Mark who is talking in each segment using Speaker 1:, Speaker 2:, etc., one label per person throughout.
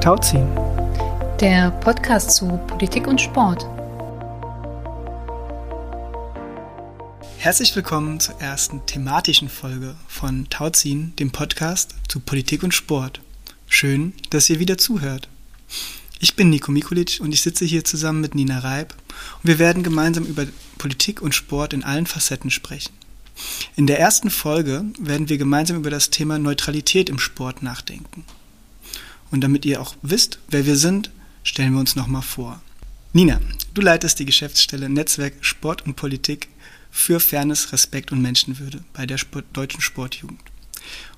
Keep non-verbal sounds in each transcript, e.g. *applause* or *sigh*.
Speaker 1: Tauziehen.
Speaker 2: Der Podcast zu Politik und Sport.
Speaker 1: Herzlich willkommen zur ersten thematischen Folge von Tauziehen, dem Podcast zu Politik und Sport. Schön, dass ihr wieder zuhört. Ich bin Nico Mikulic und ich sitze hier zusammen mit Nina Reib und wir werden gemeinsam über Politik und Sport in allen Facetten sprechen. In der ersten Folge werden wir gemeinsam über das Thema Neutralität im Sport nachdenken. Und damit ihr auch wisst, wer wir sind, stellen wir uns nochmal vor. Nina, du leitest die Geschäftsstelle Netzwerk Sport und Politik für Fairness, Respekt und Menschenwürde bei der Sport Deutschen Sportjugend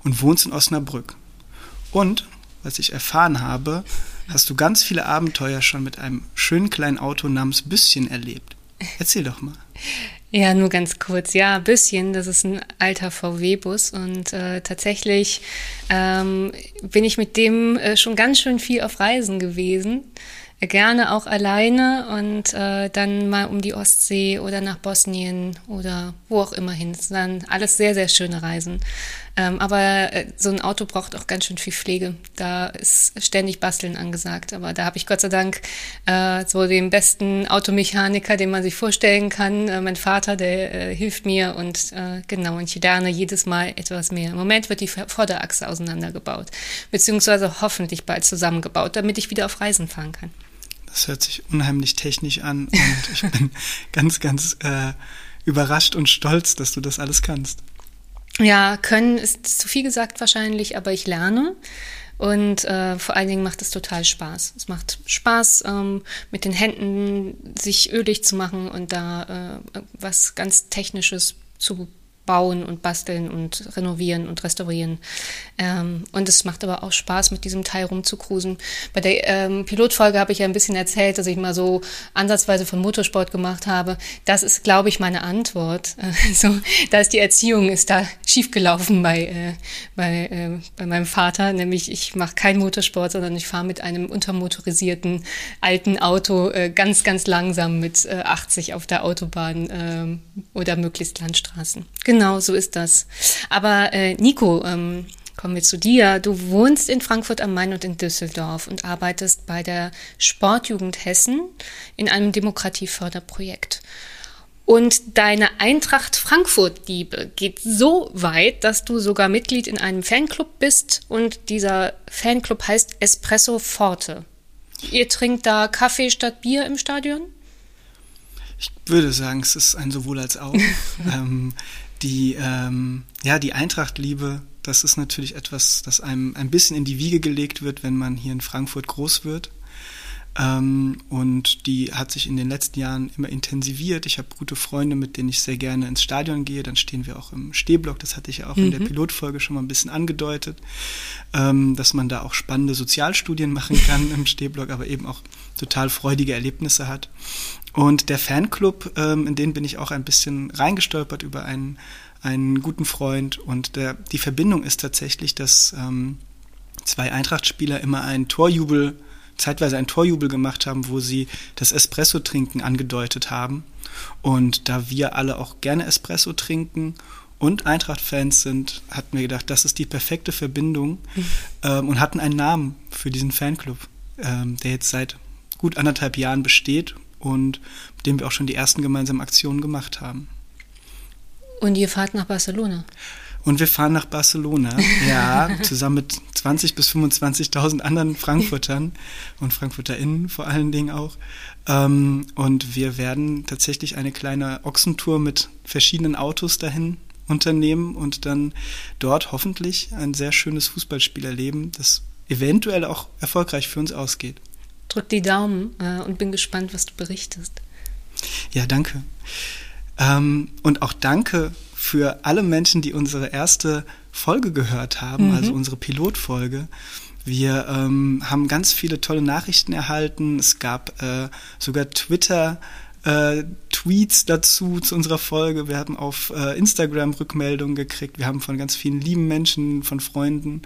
Speaker 1: und wohnst in Osnabrück. Und, was ich erfahren habe, hast du ganz viele Abenteuer schon mit einem schönen kleinen Auto namens Büsschen erlebt. Erzähl doch mal.
Speaker 2: Ja, nur ganz kurz. Ja, Büsschen, das ist ein alter VW-Bus und äh, tatsächlich ähm, bin ich mit dem äh, schon ganz schön viel auf Reisen gewesen gerne auch alleine und äh, dann mal um die Ostsee oder nach Bosnien oder wo auch immer hin. Das dann alles sehr, sehr schöne Reisen. Ähm, aber äh, so ein Auto braucht auch ganz schön viel Pflege. Da ist ständig Basteln angesagt. Aber da habe ich Gott sei Dank äh, so den besten Automechaniker, den man sich vorstellen kann. Äh, mein Vater, der äh, hilft mir und äh, genau, und ich lerne jedes Mal etwas mehr. Im Moment wird die Vorderachse auseinandergebaut, beziehungsweise hoffentlich bald zusammengebaut, damit ich wieder auf Reisen fahren kann.
Speaker 1: Das hört sich unheimlich technisch an und ich bin *laughs* ganz, ganz äh, überrascht und stolz, dass du das alles kannst.
Speaker 2: Ja, können ist zu viel gesagt wahrscheinlich, aber ich lerne. Und äh, vor allen Dingen macht es total Spaß. Es macht Spaß, ähm, mit den Händen sich ölig zu machen und da äh, was ganz Technisches zu bauen und basteln und renovieren und restaurieren. Ähm, und es macht aber auch Spaß, mit diesem Teil rumzukrusen. Bei der ähm, Pilotfolge habe ich ja ein bisschen erzählt, dass ich mal so ansatzweise von Motorsport gemacht habe. Das ist, glaube ich, meine Antwort. Äh, *laughs* so, da ist die Erziehung ist da schiefgelaufen bei, äh, bei, äh, bei meinem Vater. Nämlich ich mache keinen Motorsport, sondern ich fahre mit einem untermotorisierten alten Auto äh, ganz, ganz langsam mit 80 äh, auf der Autobahn ähm, oder möglichst Landstraßen. Genau, so ist das. Aber äh, Nico, ähm, kommen wir zu dir. Du wohnst in Frankfurt am Main und in Düsseldorf und arbeitest bei der Sportjugend Hessen in einem Demokratieförderprojekt. Und deine Eintracht Frankfurt-Liebe geht so weit, dass du sogar Mitglied in einem Fanclub bist und dieser Fanclub heißt Espresso Forte. Ihr trinkt da Kaffee statt Bier im Stadion?
Speaker 1: Ich würde sagen, es ist ein sowohl als auch. *laughs* ähm, die, ähm, ja, die Eintracht-Liebe, das ist natürlich etwas, das einem ein bisschen in die Wiege gelegt wird, wenn man hier in Frankfurt groß wird. Ähm, und die hat sich in den letzten Jahren immer intensiviert. Ich habe gute Freunde, mit denen ich sehr gerne ins Stadion gehe. Dann stehen wir auch im Stehblock. Das hatte ich ja auch mhm. in der mhm. Pilotfolge schon mal ein bisschen angedeutet, ähm, dass man da auch spannende Sozialstudien *laughs* machen kann im Stehblock, aber eben auch total freudige Erlebnisse hat. Und der Fanclub, ähm, in den bin ich auch ein bisschen reingestolpert über einen, einen guten Freund. Und der, die Verbindung ist tatsächlich, dass ähm, zwei Eintracht-Spieler immer einen Torjubel, zeitweise einen Torjubel gemacht haben, wo sie das Espresso-Trinken angedeutet haben. Und da wir alle auch gerne Espresso trinken und Eintracht-Fans sind, hatten wir gedacht, das ist die perfekte Verbindung mhm. ähm, und hatten einen Namen für diesen Fanclub, ähm, der jetzt seit gut anderthalb Jahren besteht und mit dem wir auch schon die ersten gemeinsamen Aktionen gemacht haben.
Speaker 2: Und ihr fahrt nach Barcelona?
Speaker 1: Und wir fahren nach Barcelona, *laughs* ja, zusammen mit 20.000 bis 25.000 anderen Frankfurtern und FrankfurterInnen vor allen Dingen auch. Ähm, und wir werden tatsächlich eine kleine Ochsentour mit verschiedenen Autos dahin unternehmen und dann dort hoffentlich ein sehr schönes Fußballspiel erleben, das eventuell auch erfolgreich für uns ausgeht
Speaker 2: drück die Daumen äh, und bin gespannt, was du berichtest.
Speaker 1: Ja, danke. Ähm, und auch danke für alle Menschen, die unsere erste Folge gehört haben, mhm. also unsere Pilotfolge. Wir ähm, haben ganz viele tolle Nachrichten erhalten. Es gab äh, sogar Twitter. Äh, Tweets dazu zu unserer Folge. Wir haben auf äh, Instagram Rückmeldungen gekriegt. Wir haben von ganz vielen lieben Menschen, von Freunden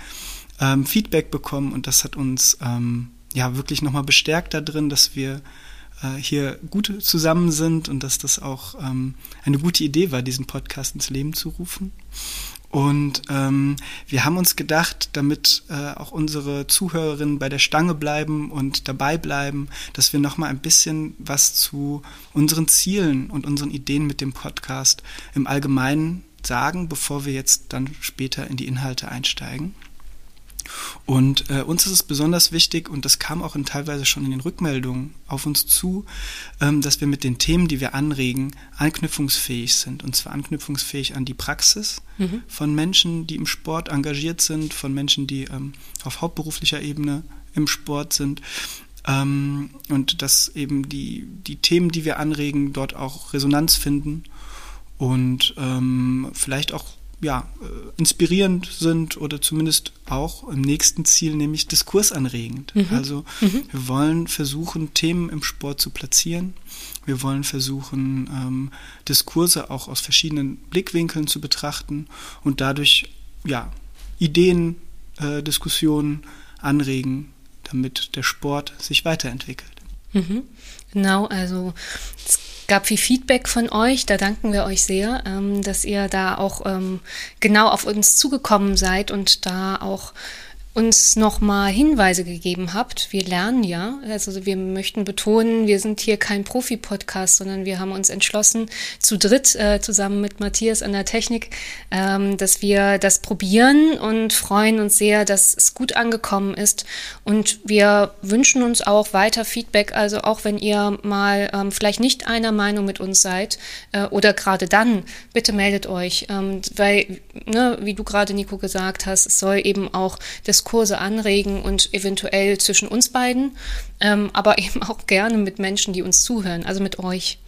Speaker 1: ähm, Feedback bekommen und das hat uns ähm, ja wirklich nochmal bestärkt da drin, dass wir äh, hier gut zusammen sind und dass das auch ähm, eine gute Idee war, diesen Podcast ins Leben zu rufen. Und ähm, wir haben uns gedacht, damit äh, auch unsere Zuhörerinnen bei der Stange bleiben und dabei bleiben, dass wir noch mal ein bisschen was zu unseren Zielen und unseren Ideen mit dem Podcast im Allgemeinen sagen, bevor wir jetzt dann später in die Inhalte einsteigen. Und äh, uns ist es besonders wichtig, und das kam auch in, teilweise schon in den Rückmeldungen auf uns zu, ähm, dass wir mit den Themen, die wir anregen, anknüpfungsfähig sind. Und zwar anknüpfungsfähig an die Praxis mhm. von Menschen, die im Sport engagiert sind, von Menschen, die ähm, auf hauptberuflicher Ebene im Sport sind. Ähm, und dass eben die, die Themen, die wir anregen, dort auch Resonanz finden und ähm, vielleicht auch ja, äh, inspirierend sind oder zumindest auch im nächsten Ziel, nämlich diskursanregend. Mhm. Also mhm. wir wollen versuchen, Themen im Sport zu platzieren. Wir wollen versuchen, ähm, Diskurse auch aus verschiedenen Blickwinkeln zu betrachten und dadurch ja, Ideen, äh, Diskussionen anregen, damit der Sport sich weiterentwickelt.
Speaker 2: Mhm. Genau, also es gab viel Feedback von euch. Da danken wir euch sehr, ähm, dass ihr da auch ähm, genau auf uns zugekommen seid und da auch uns nochmal Hinweise gegeben habt. Wir lernen ja, also wir möchten betonen, wir sind hier kein Profi-Podcast, sondern wir haben uns entschlossen, zu dritt äh, zusammen mit Matthias an der Technik, ähm, dass wir das probieren und freuen uns sehr, dass es gut angekommen ist. Und wir wünschen uns auch weiter Feedback, also auch wenn ihr mal ähm, vielleicht nicht einer Meinung mit uns seid äh, oder gerade dann, bitte meldet euch, ähm, weil, ne, wie du gerade, Nico, gesagt hast, es soll eben auch das Diskurse anregen und eventuell zwischen uns beiden, ähm, aber *laughs* eben auch gerne mit Menschen, die uns zuhören, also mit euch.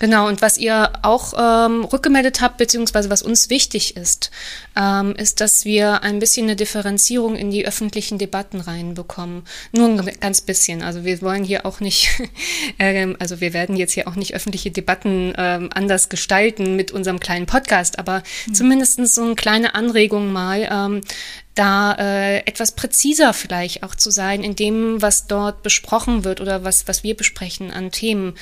Speaker 2: Genau, und was ihr auch ähm, rückgemeldet habt, beziehungsweise was uns wichtig ist, ähm, ist, dass wir ein bisschen eine Differenzierung in die öffentlichen Debatten reinbekommen. Nur ein ganz bisschen. Also wir wollen hier auch nicht, *laughs* ähm, also wir werden jetzt hier auch nicht öffentliche Debatten ähm, anders gestalten mit unserem kleinen Podcast, aber mhm. zumindest so eine kleine Anregung mal, ähm, da äh, etwas präziser vielleicht auch zu sein in dem, was dort besprochen wird oder was, was wir besprechen an Themen.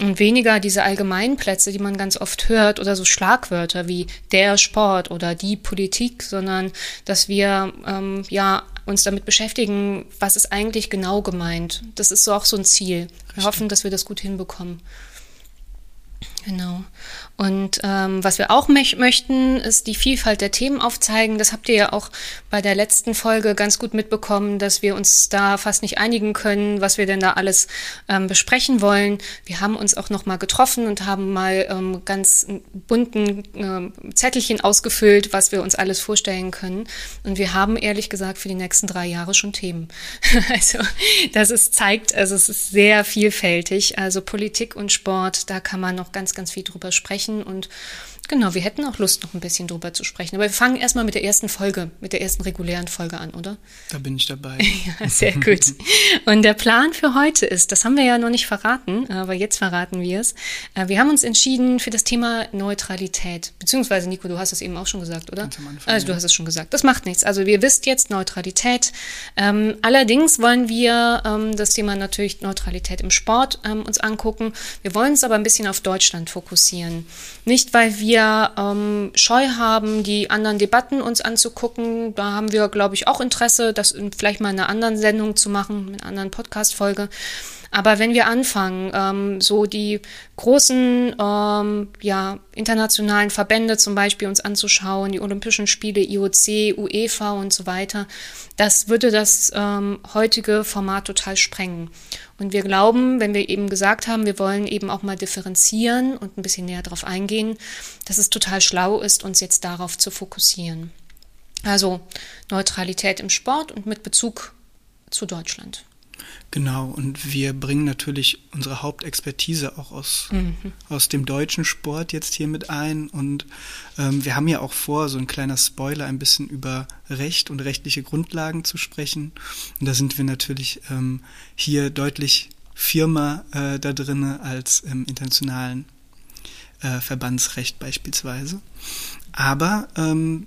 Speaker 2: Und weniger diese allgemeinen Plätze, die man ganz oft hört, oder so Schlagwörter wie der Sport oder die Politik, sondern dass wir ähm, ja uns damit beschäftigen, was ist eigentlich genau gemeint. Das ist so auch so ein Ziel. Wir hoffen, dass wir das gut hinbekommen. Genau. Und ähm, was wir auch möch möchten, ist die Vielfalt der Themen aufzeigen. Das habt ihr ja auch bei der letzten Folge ganz gut mitbekommen, dass wir uns da fast nicht einigen können, was wir denn da alles ähm, besprechen wollen. Wir haben uns auch noch mal getroffen und haben mal ähm, ganz bunten äh, Zettelchen ausgefüllt, was wir uns alles vorstellen können. Und wir haben ehrlich gesagt für die nächsten drei Jahre schon Themen. *laughs* also das ist, zeigt, also es ist sehr vielfältig. Also Politik und Sport, da kann man noch ganz, ganz viel drüber sprechen und Genau, wir hätten auch Lust, noch ein bisschen drüber zu sprechen. Aber wir fangen erstmal mit der ersten Folge, mit der ersten regulären Folge an, oder?
Speaker 1: Da bin ich dabei. *laughs*
Speaker 2: ja, sehr gut. Und der Plan für heute ist, das haben wir ja noch nicht verraten, aber jetzt verraten wir es. Äh, wir haben uns entschieden für das Thema Neutralität. Beziehungsweise, Nico, du hast es eben auch schon gesagt, oder? Anfang, also, du hast es schon gesagt. Das macht nichts. Also, wir wisst jetzt Neutralität. Ähm, allerdings wollen wir ähm, das Thema natürlich Neutralität im Sport ähm, uns angucken. Wir wollen uns aber ein bisschen auf Deutschland fokussieren. Nicht, weil wir ähm, Scheu haben, die anderen Debatten uns anzugucken. Da haben wir, glaube ich, auch Interesse, das vielleicht mal in einer anderen Sendung zu machen, in einer anderen Podcast-Folge. Aber wenn wir anfangen, ähm, so die großen ähm, ja, internationalen Verbände zum Beispiel uns anzuschauen, die Olympischen Spiele, IOC, UEFA und so weiter, das würde das ähm, heutige Format total sprengen. Und wir glauben, wenn wir eben gesagt haben, wir wollen eben auch mal differenzieren und ein bisschen näher darauf eingehen, dass es total schlau ist, uns jetzt darauf zu fokussieren. Also Neutralität im Sport und mit Bezug zu Deutschland.
Speaker 1: Genau, und wir bringen natürlich unsere Hauptexpertise auch aus, mhm. aus dem deutschen Sport jetzt hier mit ein. Und ähm, wir haben ja auch vor, so ein kleiner Spoiler, ein bisschen über Recht und rechtliche Grundlagen zu sprechen. Und da sind wir natürlich ähm, hier deutlich firmer äh, da drinne als im internationalen äh, Verbandsrecht beispielsweise. Aber ähm,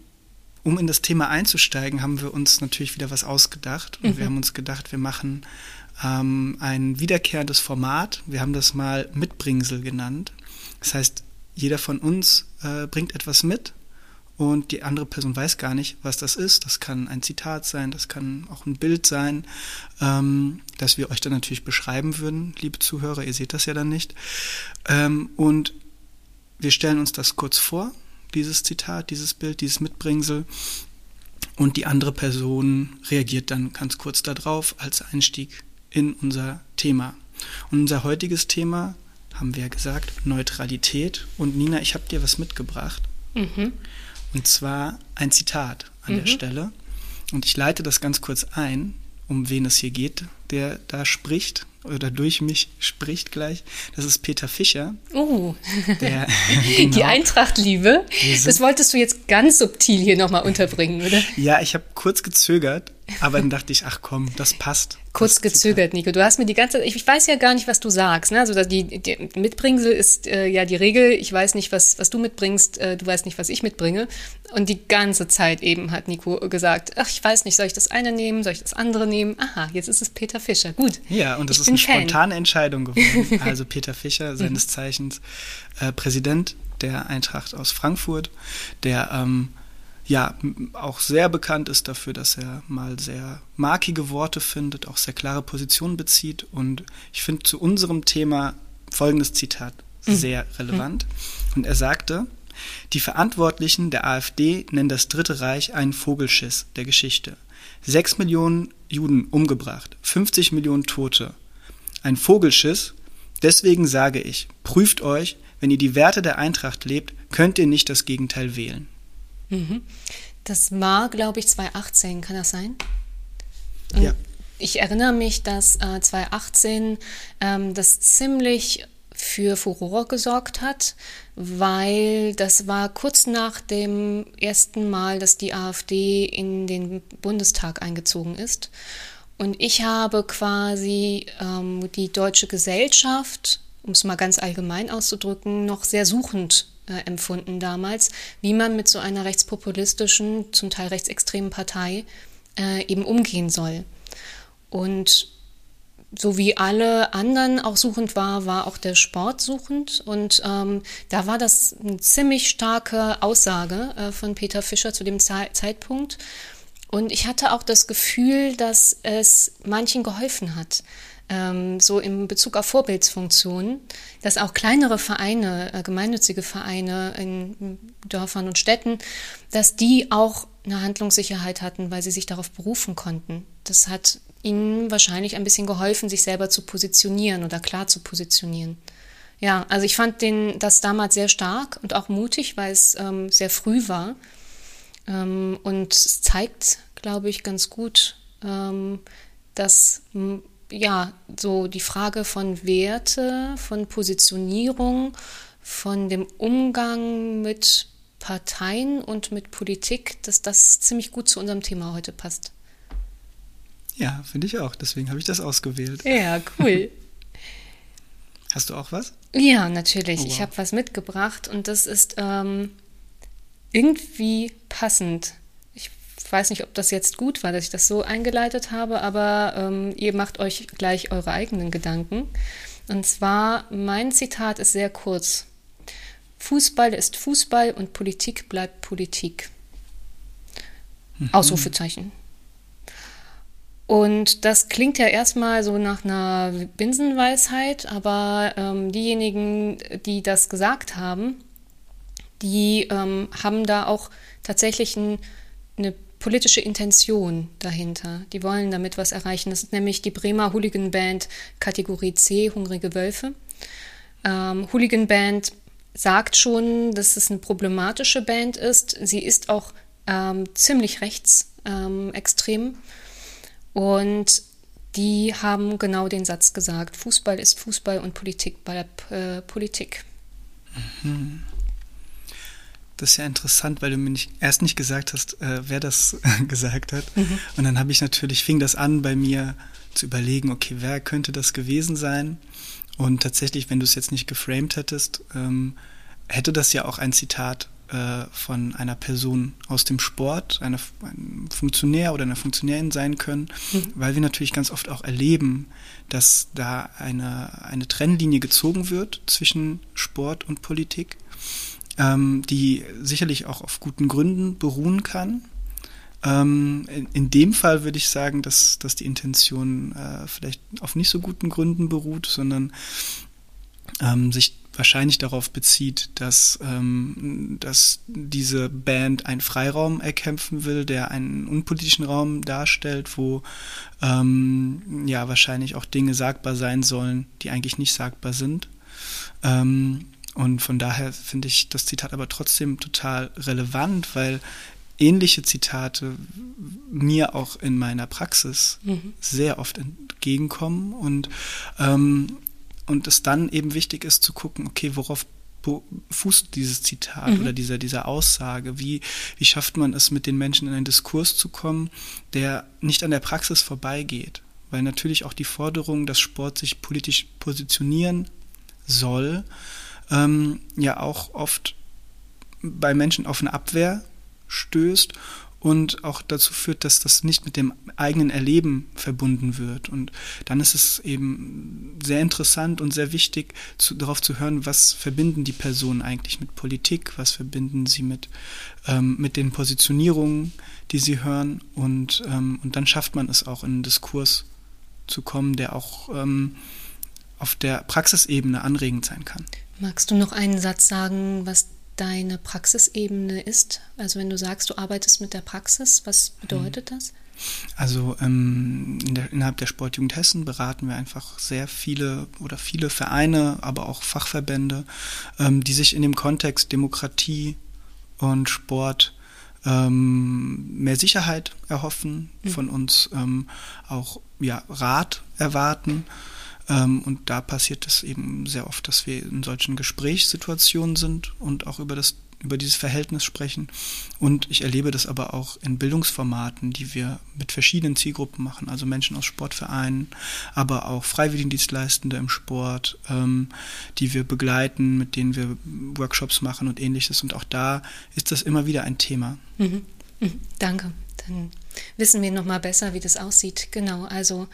Speaker 1: um in das Thema einzusteigen, haben wir uns natürlich wieder was ausgedacht. Und mhm. wir haben uns gedacht, wir machen ähm, ein wiederkehrendes Format. Wir haben das mal Mitbringsel genannt. Das heißt, jeder von uns äh, bringt etwas mit und die andere Person weiß gar nicht, was das ist. Das kann ein Zitat sein, das kann auch ein Bild sein, ähm, das wir euch dann natürlich beschreiben würden, liebe Zuhörer. Ihr seht das ja dann nicht. Ähm, und wir stellen uns das kurz vor, dieses Zitat, dieses Bild, dieses Mitbringsel. Und die andere Person reagiert dann ganz kurz darauf als Einstieg in unser Thema. Und unser heutiges Thema haben wir ja gesagt, Neutralität. Und Nina, ich habe dir was mitgebracht. Mhm. Und zwar ein Zitat an mhm. der Stelle. Und ich leite das ganz kurz ein, um wen es hier geht, der da spricht oder durch mich spricht gleich. Das ist Peter Fischer.
Speaker 2: Oh, der, *laughs* genau, die Eintracht-Liebe. Das wolltest du jetzt ganz subtil hier nochmal unterbringen, oder?
Speaker 1: Ja, ich habe kurz gezögert, aber dann dachte ich, ach komm, das passt.
Speaker 2: Kurz gezögert, Nico. Du hast mir die ganze Zeit, ich weiß ja gar nicht, was du sagst. Ne? Also die, die Mitbringsel ist äh, ja die Regel. Ich weiß nicht, was, was du mitbringst. Äh, du weißt nicht, was ich mitbringe. Und die ganze Zeit eben hat Nico gesagt, ach, ich weiß nicht, soll ich das eine nehmen, soll ich das andere nehmen? Aha, jetzt ist es Peter Fischer. Gut.
Speaker 1: Ja, und das ich ist eine Fan. spontane Entscheidung geworden. *laughs* Also Peter Fischer, seines mhm. Zeichens äh, Präsident der Eintracht aus Frankfurt, der ähm, ja auch sehr bekannt ist dafür, dass er mal sehr markige Worte findet, auch sehr klare Positionen bezieht. Und ich finde zu unserem Thema folgendes Zitat mhm. sehr relevant. Und er sagte, die Verantwortlichen der AfD nennen das Dritte Reich einen Vogelschiss der Geschichte. Sechs Millionen Juden umgebracht, 50 Millionen Tote. Ein Vogelschiss. Deswegen sage ich, prüft euch, wenn ihr die Werte der Eintracht lebt, könnt ihr nicht das Gegenteil wählen.
Speaker 2: Mhm. Das war, glaube ich, 2018, kann das sein? Und ja. Ich erinnere mich, dass äh, 2018 ähm, das ziemlich für Furore gesorgt hat, weil das war kurz nach dem ersten Mal, dass die AfD in den Bundestag eingezogen ist. Und ich habe quasi ähm, die deutsche Gesellschaft, um es mal ganz allgemein auszudrücken, noch sehr suchend äh, empfunden damals, wie man mit so einer rechtspopulistischen, zum Teil rechtsextremen Partei äh, eben umgehen soll. Und so wie alle anderen auch suchend war, war auch der Sport suchend. Und ähm, da war das eine ziemlich starke Aussage äh, von Peter Fischer zu dem Ze Zeitpunkt. Und ich hatte auch das Gefühl, dass es manchen geholfen hat so in Bezug auf Vorbildsfunktionen, dass auch kleinere Vereine, äh, gemeinnützige Vereine in Dörfern und Städten, dass die auch eine Handlungssicherheit hatten, weil sie sich darauf berufen konnten. Das hat ihnen wahrscheinlich ein bisschen geholfen, sich selber zu positionieren oder klar zu positionieren. Ja, also ich fand den, das damals sehr stark und auch mutig, weil es ähm, sehr früh war. Ähm, und es zeigt, glaube ich, ganz gut, ähm, dass ja, so die Frage von Werte, von Positionierung, von dem Umgang mit Parteien und mit Politik, dass das ziemlich gut zu unserem Thema heute passt.
Speaker 1: Ja, finde ich auch. Deswegen habe ich das ausgewählt.
Speaker 2: Ja, cool. *laughs*
Speaker 1: Hast du auch was?
Speaker 2: Ja, natürlich. Oh, wow. Ich habe was mitgebracht und das ist ähm, irgendwie passend weiß nicht, ob das jetzt gut war, dass ich das so eingeleitet habe, aber ähm, ihr macht euch gleich eure eigenen Gedanken. Und zwar, mein Zitat ist sehr kurz. Fußball ist Fußball und Politik bleibt Politik. Mhm. Ausrufezeichen. Und das klingt ja erstmal so nach einer Binsenweisheit, aber ähm, diejenigen, die das gesagt haben, die ähm, haben da auch tatsächlich ein, eine politische Intention dahinter. Die wollen damit was erreichen. Das ist nämlich die Bremer Hooligan Band Kategorie C, Hungrige Wölfe. Ähm, Hooligan Band sagt schon, dass es eine problematische Band ist. Sie ist auch ähm, ziemlich rechtsextrem. Ähm, und die haben genau den Satz gesagt, Fußball ist Fußball und Politik bleibt äh, Politik.
Speaker 1: Mhm. Das ist ja interessant, weil du mir nicht, erst nicht gesagt hast, äh, wer das *laughs* gesagt hat. Mhm. Und dann habe ich natürlich, fing das an bei mir zu überlegen, okay, wer könnte das gewesen sein? Und tatsächlich, wenn du es jetzt nicht geframed hättest, ähm, hätte das ja auch ein Zitat äh, von einer Person aus dem Sport, einer, einem Funktionär oder einer Funktionärin sein können, mhm. weil wir natürlich ganz oft auch erleben, dass da eine, eine Trennlinie gezogen wird zwischen Sport und Politik ähm, die sicherlich auch auf guten Gründen beruhen kann. Ähm, in, in, dem Fall würde ich sagen, dass, dass die Intention äh, vielleicht auf nicht so guten Gründen beruht, sondern ähm, sich wahrscheinlich darauf bezieht, dass, ähm, dass diese Band einen Freiraum erkämpfen will, der einen unpolitischen Raum darstellt, wo ähm, ja wahrscheinlich auch Dinge sagbar sein sollen, die eigentlich nicht sagbar sind. Ähm, und von daher finde ich das Zitat aber trotzdem total relevant, weil ähnliche Zitate mir auch in meiner Praxis mhm. sehr oft entgegenkommen und, ähm, und es dann eben wichtig ist zu gucken, okay, worauf fußt dieses Zitat mhm. oder dieser, dieser Aussage? Wie, wie schafft man es, mit den Menschen in einen Diskurs zu kommen, der nicht an der Praxis vorbeigeht? Weil natürlich auch die Forderung, dass Sport sich politisch positionieren soll, ähm, ja auch oft bei Menschen auf eine Abwehr stößt und auch dazu führt, dass das nicht mit dem eigenen Erleben verbunden wird. Und dann ist es eben sehr interessant und sehr wichtig, zu, darauf zu hören, was verbinden die Personen eigentlich mit Politik, was verbinden sie mit, ähm, mit den Positionierungen, die sie hören. Und, ähm, und dann schafft man es auch, in einen Diskurs zu kommen, der auch ähm, auf der Praxisebene anregend sein kann.
Speaker 2: Magst du noch einen Satz sagen, was deine Praxisebene ist? Also wenn du sagst, du arbeitest mit der Praxis, was bedeutet das?
Speaker 1: Also ähm, in der, innerhalb der Sportjugend Hessen beraten wir einfach sehr viele oder viele Vereine, aber auch Fachverbände, ähm, die sich in dem Kontext Demokratie und Sport ähm, mehr Sicherheit erhoffen, mhm. von uns ähm, auch ja, Rat erwarten. Ähm, und da passiert es eben sehr oft, dass wir in solchen Gesprächssituationen sind und auch über das über dieses Verhältnis sprechen. Und ich erlebe das aber auch in Bildungsformaten, die wir mit verschiedenen Zielgruppen machen, also Menschen aus Sportvereinen, aber auch Freiwilligendienstleistende im Sport, ähm, die wir begleiten, mit denen wir Workshops machen und ähnliches. Und auch da ist das immer wieder ein Thema.
Speaker 2: Mhm. Mhm. Danke. Dann wissen wir noch mal besser, wie das aussieht. Genau, also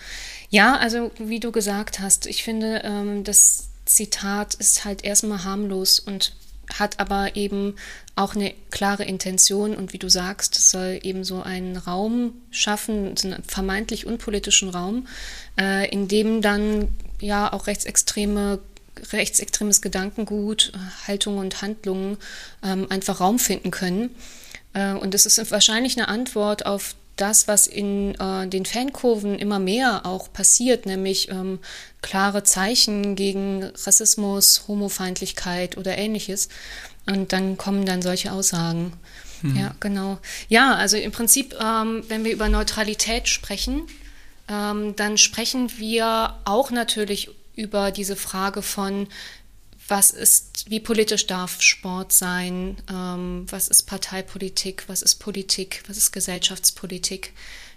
Speaker 2: ja, also wie du gesagt hast, ich finde, ähm, das Zitat ist halt erstmal harmlos und hat aber eben auch eine klare Intention und wie du sagst, es soll eben so einen Raum schaffen, so einen vermeintlich unpolitischen Raum, äh, in dem dann ja auch rechtsextreme rechtsextremes Gedankengut, Haltungen und Handlungen ähm, einfach Raum finden können. Äh, und es ist wahrscheinlich eine Antwort auf das, was in äh, den Fankurven immer mehr auch passiert, nämlich ähm, klare Zeichen gegen Rassismus, Homofeindlichkeit oder ähnliches. Und dann kommen dann solche Aussagen. Mhm. Ja, genau. Ja, also im Prinzip, ähm, wenn wir über Neutralität sprechen, ähm, dann sprechen wir auch natürlich über diese Frage von, was ist, wie politisch darf Sport sein, ähm, was ist Parteipolitik, was ist Politik, was ist Gesellschaftspolitik.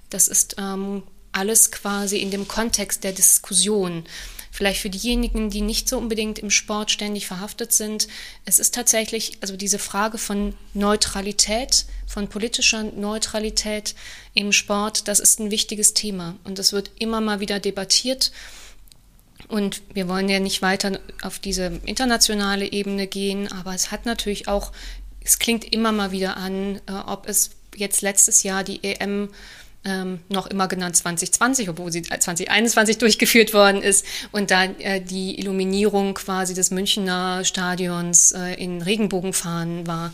Speaker 2: Das ist ähm, alles quasi in dem Kontext der Diskussion. Vielleicht für diejenigen, die nicht so unbedingt im Sport ständig verhaftet sind, es ist tatsächlich, also diese Frage von Neutralität, von politischer Neutralität im Sport, das ist ein wichtiges Thema und das wird immer mal wieder debattiert. Und wir wollen ja nicht weiter auf diese internationale Ebene gehen, aber es hat natürlich auch, es klingt immer mal wieder an, äh, ob es jetzt letztes Jahr die EM ähm, noch immer genannt 2020, obwohl sie 2021 durchgeführt worden ist und da äh, die Illuminierung quasi des Münchner Stadions äh, in Regenbogenfahnen war.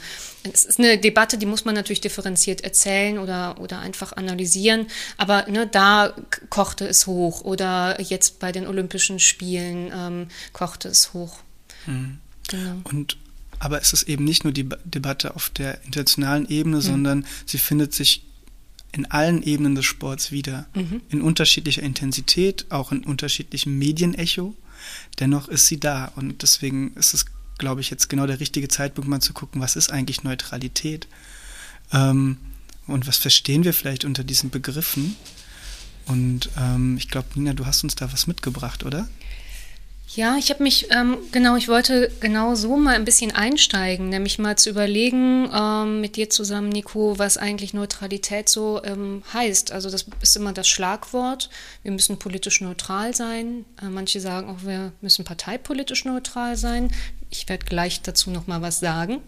Speaker 2: Es ist eine Debatte, die muss man natürlich differenziert erzählen oder, oder einfach analysieren, aber ne, da kochte es hoch oder jetzt bei den Olympischen Spielen ähm, kochte es hoch.
Speaker 1: Mhm. Genau. Und aber es ist eben nicht nur die Debatte auf der internationalen Ebene, mhm. sondern sie findet sich in allen Ebenen des Sports wieder. Mhm. In unterschiedlicher Intensität, auch in unterschiedlichem Medienecho. Dennoch ist sie da. Und deswegen ist es, glaube ich, jetzt genau der richtige Zeitpunkt, mal zu gucken, was ist eigentlich Neutralität? Ähm, und was verstehen wir vielleicht unter diesen Begriffen? Und ähm, ich glaube, Nina, du hast uns da was mitgebracht, oder?
Speaker 2: Ja, ich habe mich, ähm, genau, ich wollte genau so mal ein bisschen einsteigen, nämlich mal zu überlegen ähm, mit dir zusammen, Nico, was eigentlich Neutralität so ähm, heißt. Also das ist immer das Schlagwort. Wir müssen politisch neutral sein. Äh, manche sagen auch, wir müssen parteipolitisch neutral sein. Ich werde gleich dazu noch mal was sagen,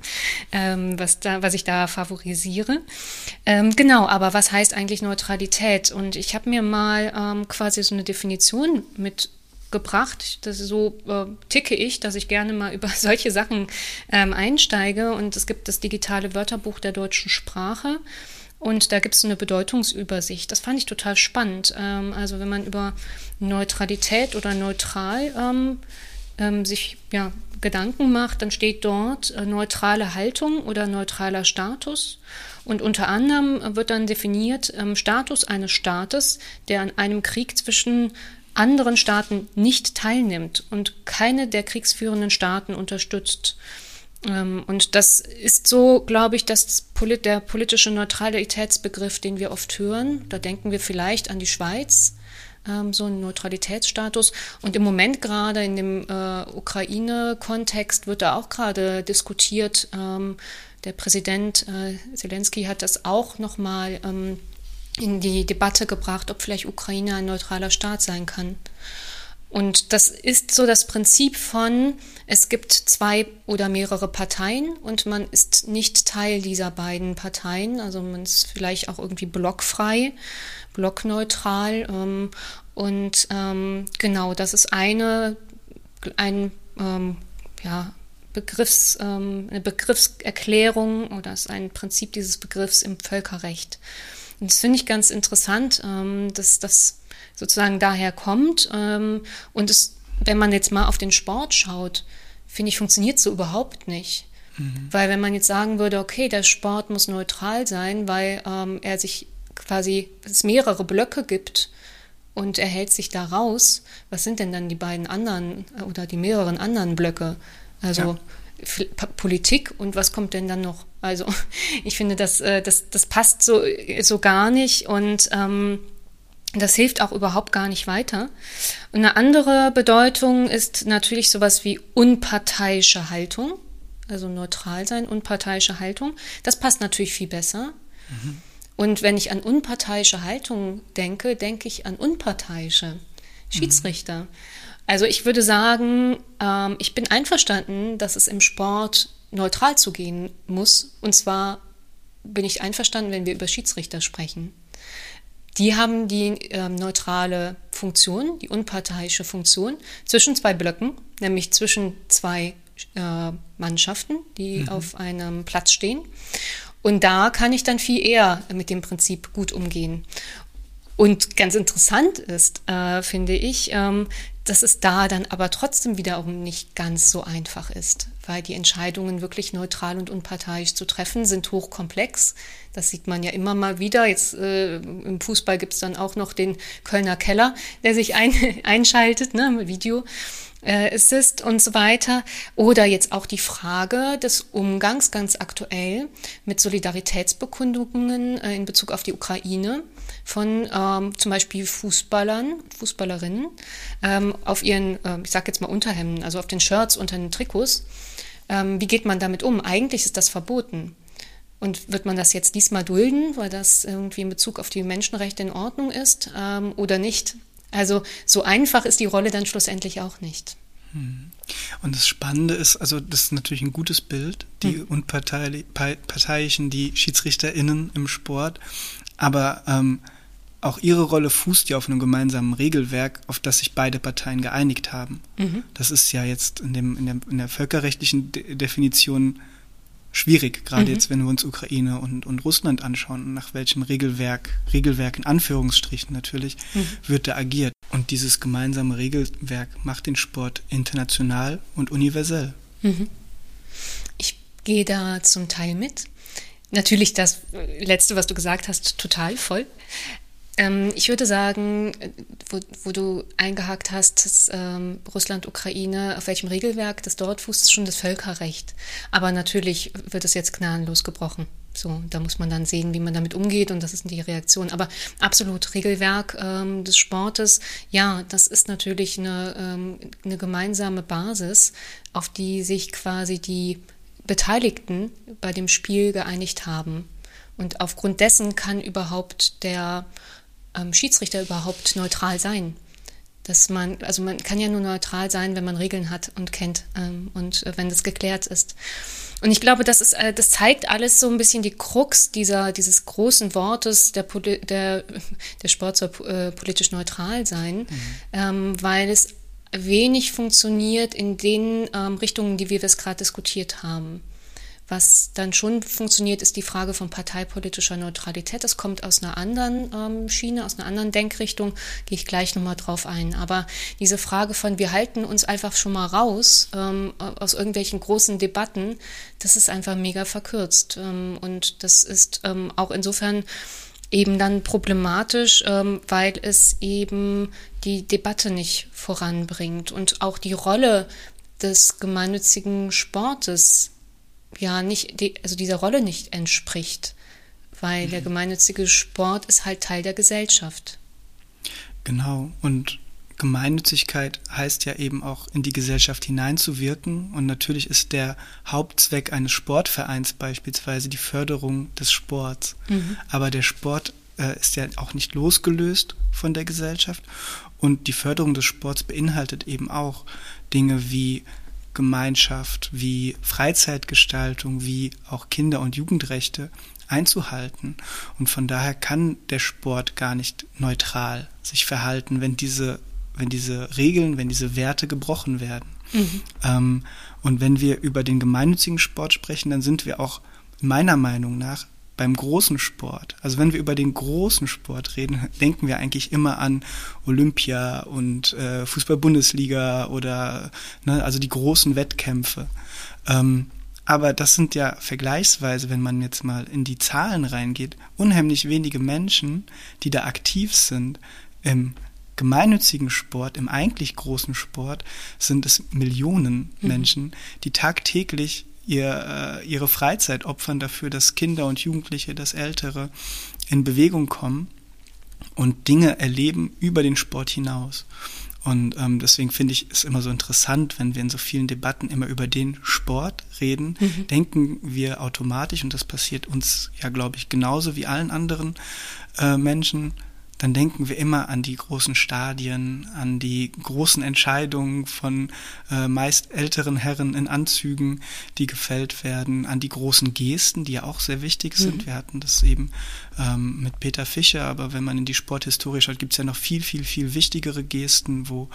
Speaker 2: ähm, was, da, was ich da favorisiere. Ähm, genau, aber was heißt eigentlich Neutralität? Und ich habe mir mal ähm, quasi so eine Definition mitgebracht. Das so äh, ticke ich, dass ich gerne mal über *laughs* solche Sachen ähm, einsteige. Und es gibt das digitale Wörterbuch der deutschen Sprache. Und da gibt es eine Bedeutungsübersicht. Das fand ich total spannend. Ähm, also wenn man über Neutralität oder neutral ähm, ähm, sich ja, Gedanken macht, dann steht dort äh, neutrale Haltung oder neutraler Status. Und unter anderem wird dann definiert ähm, Status eines Staates, der an einem Krieg zwischen anderen Staaten nicht teilnimmt und keine der kriegsführenden Staaten unterstützt. Ähm, und das ist so, glaube ich, dass der politische Neutralitätsbegriff, den wir oft hören, da denken wir vielleicht an die Schweiz, ähm, so einen Neutralitätsstatus. Und im Moment gerade in dem äh, Ukraine-Kontext wird da auch gerade diskutiert. Ähm, der Präsident äh, Zelensky hat das auch nochmal ähm, in die Debatte gebracht, ob vielleicht Ukraine ein neutraler Staat sein kann. Und das ist so das Prinzip von, es gibt zwei oder mehrere Parteien und man ist nicht Teil dieser beiden Parteien, also man ist vielleicht auch irgendwie blockfrei blockneutral. Ähm, und ähm, genau, das ist eine, ein, ähm, ja, Begriffs, ähm, eine Begriffserklärung oder ist ein Prinzip dieses Begriffs im Völkerrecht. Und das finde ich ganz interessant, ähm, dass das sozusagen daher kommt. Ähm, und es, wenn man jetzt mal auf den Sport schaut, finde ich, funktioniert so überhaupt nicht. Mhm. Weil wenn man jetzt sagen würde, okay, der Sport muss neutral sein, weil ähm, er sich quasi es mehrere Blöcke gibt und er hält sich da raus, was sind denn dann die beiden anderen äh, oder die mehreren anderen Blöcke? Also ja. Politik und was kommt denn dann noch? Also *laughs* ich finde, das, äh, das, das passt so, so gar nicht und ähm, das hilft auch überhaupt gar nicht weiter. Und eine andere Bedeutung ist natürlich sowas wie unparteiische Haltung, also neutral sein, unparteiische Haltung. Das passt natürlich viel besser. Mhm. Und wenn ich an unparteiische Haltung denke, denke ich an unparteiische Schiedsrichter. Mhm. Also ich würde sagen, ähm, ich bin einverstanden, dass es im Sport neutral zu gehen muss. Und zwar bin ich einverstanden, wenn wir über Schiedsrichter sprechen. Die haben die ähm, neutrale Funktion, die unparteiische Funktion zwischen zwei Blöcken, nämlich zwischen zwei äh, Mannschaften, die mhm. auf einem Platz stehen. Und da kann ich dann viel eher mit dem Prinzip gut umgehen. Und ganz interessant ist, äh, finde ich, ähm, dass es da dann aber trotzdem wiederum nicht ganz so einfach ist, weil die Entscheidungen wirklich neutral und unparteiisch zu treffen sind hochkomplex. Das sieht man ja immer mal wieder. Jetzt äh, im Fußball gibt es dann auch noch den Kölner Keller, der sich ein, *laughs* einschaltet, ne, mit Video äh, ist und so weiter. Oder jetzt auch die Frage des Umgangs ganz aktuell mit Solidaritätsbekundungen äh, in Bezug auf die Ukraine von ähm, zum Beispiel Fußballern, Fußballerinnen ähm, auf ihren, äh, ich sage jetzt mal Unterhemden, also auf den Shirts unter den Trikots. Ähm, wie geht man damit um? Eigentlich ist das verboten. Und wird man das jetzt diesmal dulden, weil das irgendwie in Bezug auf die Menschenrechte in Ordnung ist ähm, oder nicht? Also so einfach ist die Rolle dann schlussendlich auch nicht.
Speaker 1: Hm. Und das Spannende ist, also das ist natürlich ein gutes Bild, die hm. unparteiischen, die SchiedsrichterInnen im Sport, aber ähm, auch ihre Rolle fußt ja auf einem gemeinsamen Regelwerk, auf das sich beide Parteien geeinigt haben. Mhm. Das ist ja jetzt in, dem, in, der, in der völkerrechtlichen De Definition schwierig, gerade mhm. jetzt, wenn wir uns Ukraine und, und Russland anschauen, nach welchem Regelwerk, Regelwerk in Anführungsstrichen natürlich, mhm. wird da agiert. Und dieses gemeinsame Regelwerk macht den Sport international und universell. Mhm.
Speaker 2: Ich gehe da zum Teil mit. Natürlich das Letzte, was du gesagt hast, total voll. Ähm, ich würde sagen, wo, wo, du eingehakt hast, dass, ähm, Russland, Ukraine, auf welchem Regelwerk das dort fußt, schon das Völkerrecht. Aber natürlich wird es jetzt gnadenlos gebrochen. So, da muss man dann sehen, wie man damit umgeht und das ist die Reaktion. Aber absolut Regelwerk ähm, des Sportes, ja, das ist natürlich eine, ähm, eine gemeinsame Basis, auf die sich quasi die Beteiligten bei dem Spiel geeinigt haben. Und aufgrund dessen kann überhaupt der ähm, Schiedsrichter überhaupt neutral sein. dass man, also man kann ja nur neutral sein, wenn man Regeln hat und kennt ähm, und äh, wenn das geklärt ist. Und ich glaube, das ist, äh, das zeigt alles so ein bisschen die Krux dieser, dieses großen Wortes, der, der, *laughs* der Sport soll äh, politisch neutral sein, mhm. ähm, weil es wenig funktioniert in den ähm, Richtungen, die wir es gerade diskutiert haben. Was dann schon funktioniert, ist die Frage von parteipolitischer Neutralität. Das kommt aus einer anderen ähm, Schiene, aus einer anderen Denkrichtung, gehe ich gleich nochmal drauf ein. Aber diese Frage von, wir halten uns einfach schon mal raus ähm, aus irgendwelchen großen Debatten, das ist einfach mega verkürzt. Ähm, und das ist ähm, auch insofern eben dann problematisch, ähm, weil es eben die Debatte nicht voranbringt und auch die Rolle des gemeinnützigen Sportes ja nicht, also dieser Rolle nicht entspricht, weil mhm. der gemeinnützige Sport ist halt Teil der Gesellschaft.
Speaker 1: Genau, und Gemeinnützigkeit heißt ja eben auch in die Gesellschaft hineinzuwirken und natürlich ist der Hauptzweck eines Sportvereins beispielsweise die Förderung des Sports. Mhm. Aber der Sport äh, ist ja auch nicht losgelöst von der Gesellschaft und die Förderung des Sports beinhaltet eben auch Dinge wie Gemeinschaft, wie Freizeitgestaltung, wie auch Kinder- und Jugendrechte einzuhalten. Und von daher kann der Sport gar nicht neutral sich verhalten, wenn diese, wenn diese Regeln, wenn diese Werte gebrochen werden. Mhm. Ähm, und wenn wir über den gemeinnützigen Sport sprechen, dann sind wir auch meiner Meinung nach beim großen Sport. Also wenn wir über den großen Sport reden, denken wir eigentlich immer an Olympia und äh, Fußball-Bundesliga oder ne, also die großen Wettkämpfe. Ähm, aber das sind ja vergleichsweise, wenn man jetzt mal in die Zahlen reingeht, unheimlich wenige Menschen, die da aktiv sind. Im gemeinnützigen Sport, im eigentlich großen Sport, sind es Millionen mhm. Menschen, die tagtäglich ihr, äh, ihre Freizeit opfern dafür, dass Kinder und Jugendliche, dass Ältere in Bewegung kommen und Dinge erleben über den Sport hinaus. Und ähm, deswegen finde ich es immer so interessant, wenn wir in so vielen Debatten immer über den Sport reden, mhm. denken wir automatisch, und das passiert uns ja, glaube ich, genauso wie allen anderen äh, Menschen, dann denken wir immer an die großen Stadien, an die großen Entscheidungen von äh, meist älteren Herren in Anzügen, die gefällt werden, an die großen Gesten, die ja auch sehr wichtig sind. Mhm. Wir hatten das eben ähm, mit Peter Fischer, aber wenn man in die Sporthistorie schaut, gibt es ja noch viel, viel, viel wichtigere Gesten, wo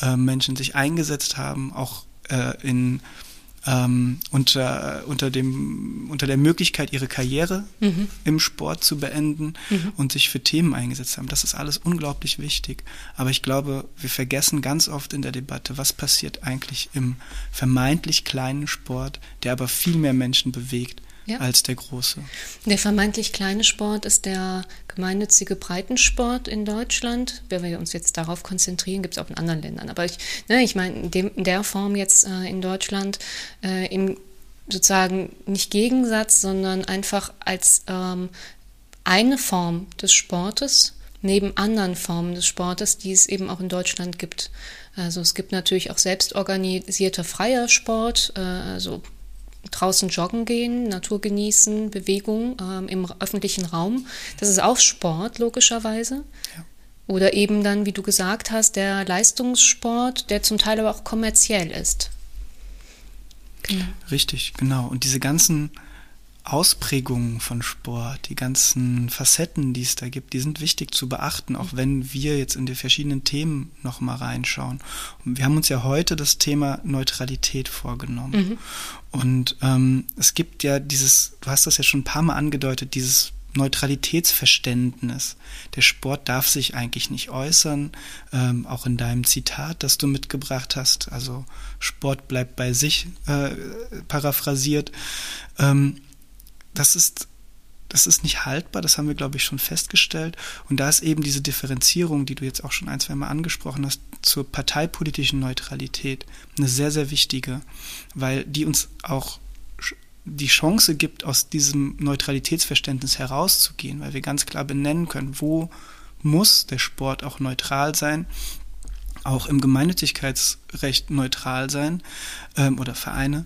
Speaker 1: äh, Menschen sich eingesetzt haben, auch äh, in ähm, unter, unter, dem, unter der Möglichkeit, ihre Karriere mhm. im Sport zu beenden mhm. und sich für Themen eingesetzt haben. Das ist alles unglaublich wichtig. Aber ich glaube, wir vergessen ganz oft in der Debatte, was passiert eigentlich im vermeintlich kleinen Sport, der aber viel mehr Menschen bewegt ja. als der große.
Speaker 2: Der vermeintlich kleine Sport ist der gemeinnützige Breitensport in Deutschland. Wenn wir uns jetzt darauf konzentrieren, gibt es auch in anderen Ländern. Aber ich, ne, ich meine, in, in, der Form jetzt äh, in Deutschland äh, im sozusagen nicht Gegensatz, sondern einfach als ähm, eine Form des Sportes neben anderen Formen des Sportes, die es eben auch in Deutschland gibt. Also es gibt natürlich auch selbstorganisierter freier Sport, äh, also draußen joggen gehen, Natur genießen, Bewegung ähm, im öffentlichen Raum. Das ist auch Sport, logischerweise. Ja. Oder eben dann, wie du gesagt hast, der Leistungssport, der zum Teil aber auch kommerziell ist.
Speaker 1: Genau. Richtig, genau. Und diese ganzen Ausprägungen von Sport, die ganzen Facetten, die es da gibt, die sind wichtig zu beachten, auch wenn wir jetzt in die verschiedenen Themen nochmal reinschauen. Und wir haben uns ja heute das Thema Neutralität vorgenommen. Mhm. Und ähm, es gibt ja dieses, du hast das ja schon ein paar Mal angedeutet, dieses Neutralitätsverständnis. Der Sport darf sich eigentlich nicht äußern, ähm, auch in deinem Zitat, das du mitgebracht hast. Also Sport bleibt bei sich, äh, paraphrasiert. Ähm, das ist, das ist nicht haltbar, das haben wir, glaube ich, schon festgestellt. Und da ist eben diese Differenzierung, die du jetzt auch schon ein, zwei Mal angesprochen hast, zur parteipolitischen Neutralität eine sehr, sehr wichtige, weil die uns auch die Chance gibt, aus diesem Neutralitätsverständnis herauszugehen, weil wir ganz klar benennen können, wo muss der Sport auch neutral sein, auch im Gemeinnützigkeitsrecht neutral sein ähm, oder Vereine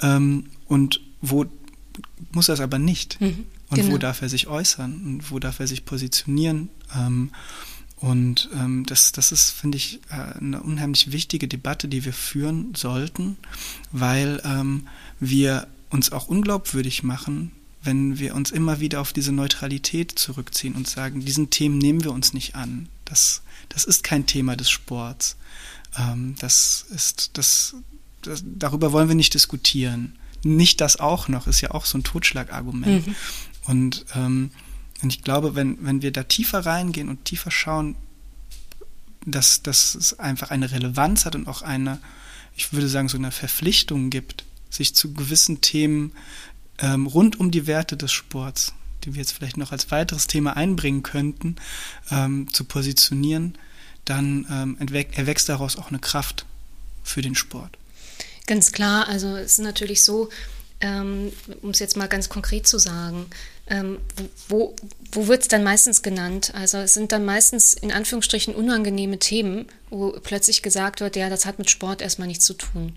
Speaker 1: ähm, und wo muss er es aber nicht. Mhm, und genau. wo darf er sich äußern und wo darf er sich positionieren. Ähm, Und ähm, das, das ist, finde ich, äh, eine unheimlich wichtige Debatte, die wir führen sollten, weil ähm, wir uns auch unglaubwürdig machen, wenn wir uns immer wieder auf diese Neutralität zurückziehen und sagen, diesen Themen nehmen wir uns nicht an. Das, das ist kein Thema des Sports. Ähm, das ist, das, das, darüber wollen wir nicht diskutieren. Nicht das auch noch, ist ja auch so ein Totschlagargument. Mhm. Und ähm, und ich glaube, wenn, wenn wir da tiefer reingehen und tiefer schauen, dass, dass es einfach eine Relevanz hat und auch eine, ich würde sagen, so eine Verpflichtung gibt, sich zu gewissen Themen ähm, rund um die Werte des Sports, die wir jetzt vielleicht noch als weiteres Thema einbringen könnten, ähm, zu positionieren, dann ähm, erwächst daraus auch eine Kraft für den Sport.
Speaker 2: Ganz klar, also es ist natürlich so, ähm, um es jetzt mal ganz konkret zu sagen, ähm, wo, wo wird es dann meistens genannt? Also es sind dann meistens in Anführungsstrichen unangenehme Themen, wo plötzlich gesagt wird, ja, das hat mit Sport erstmal nichts zu tun.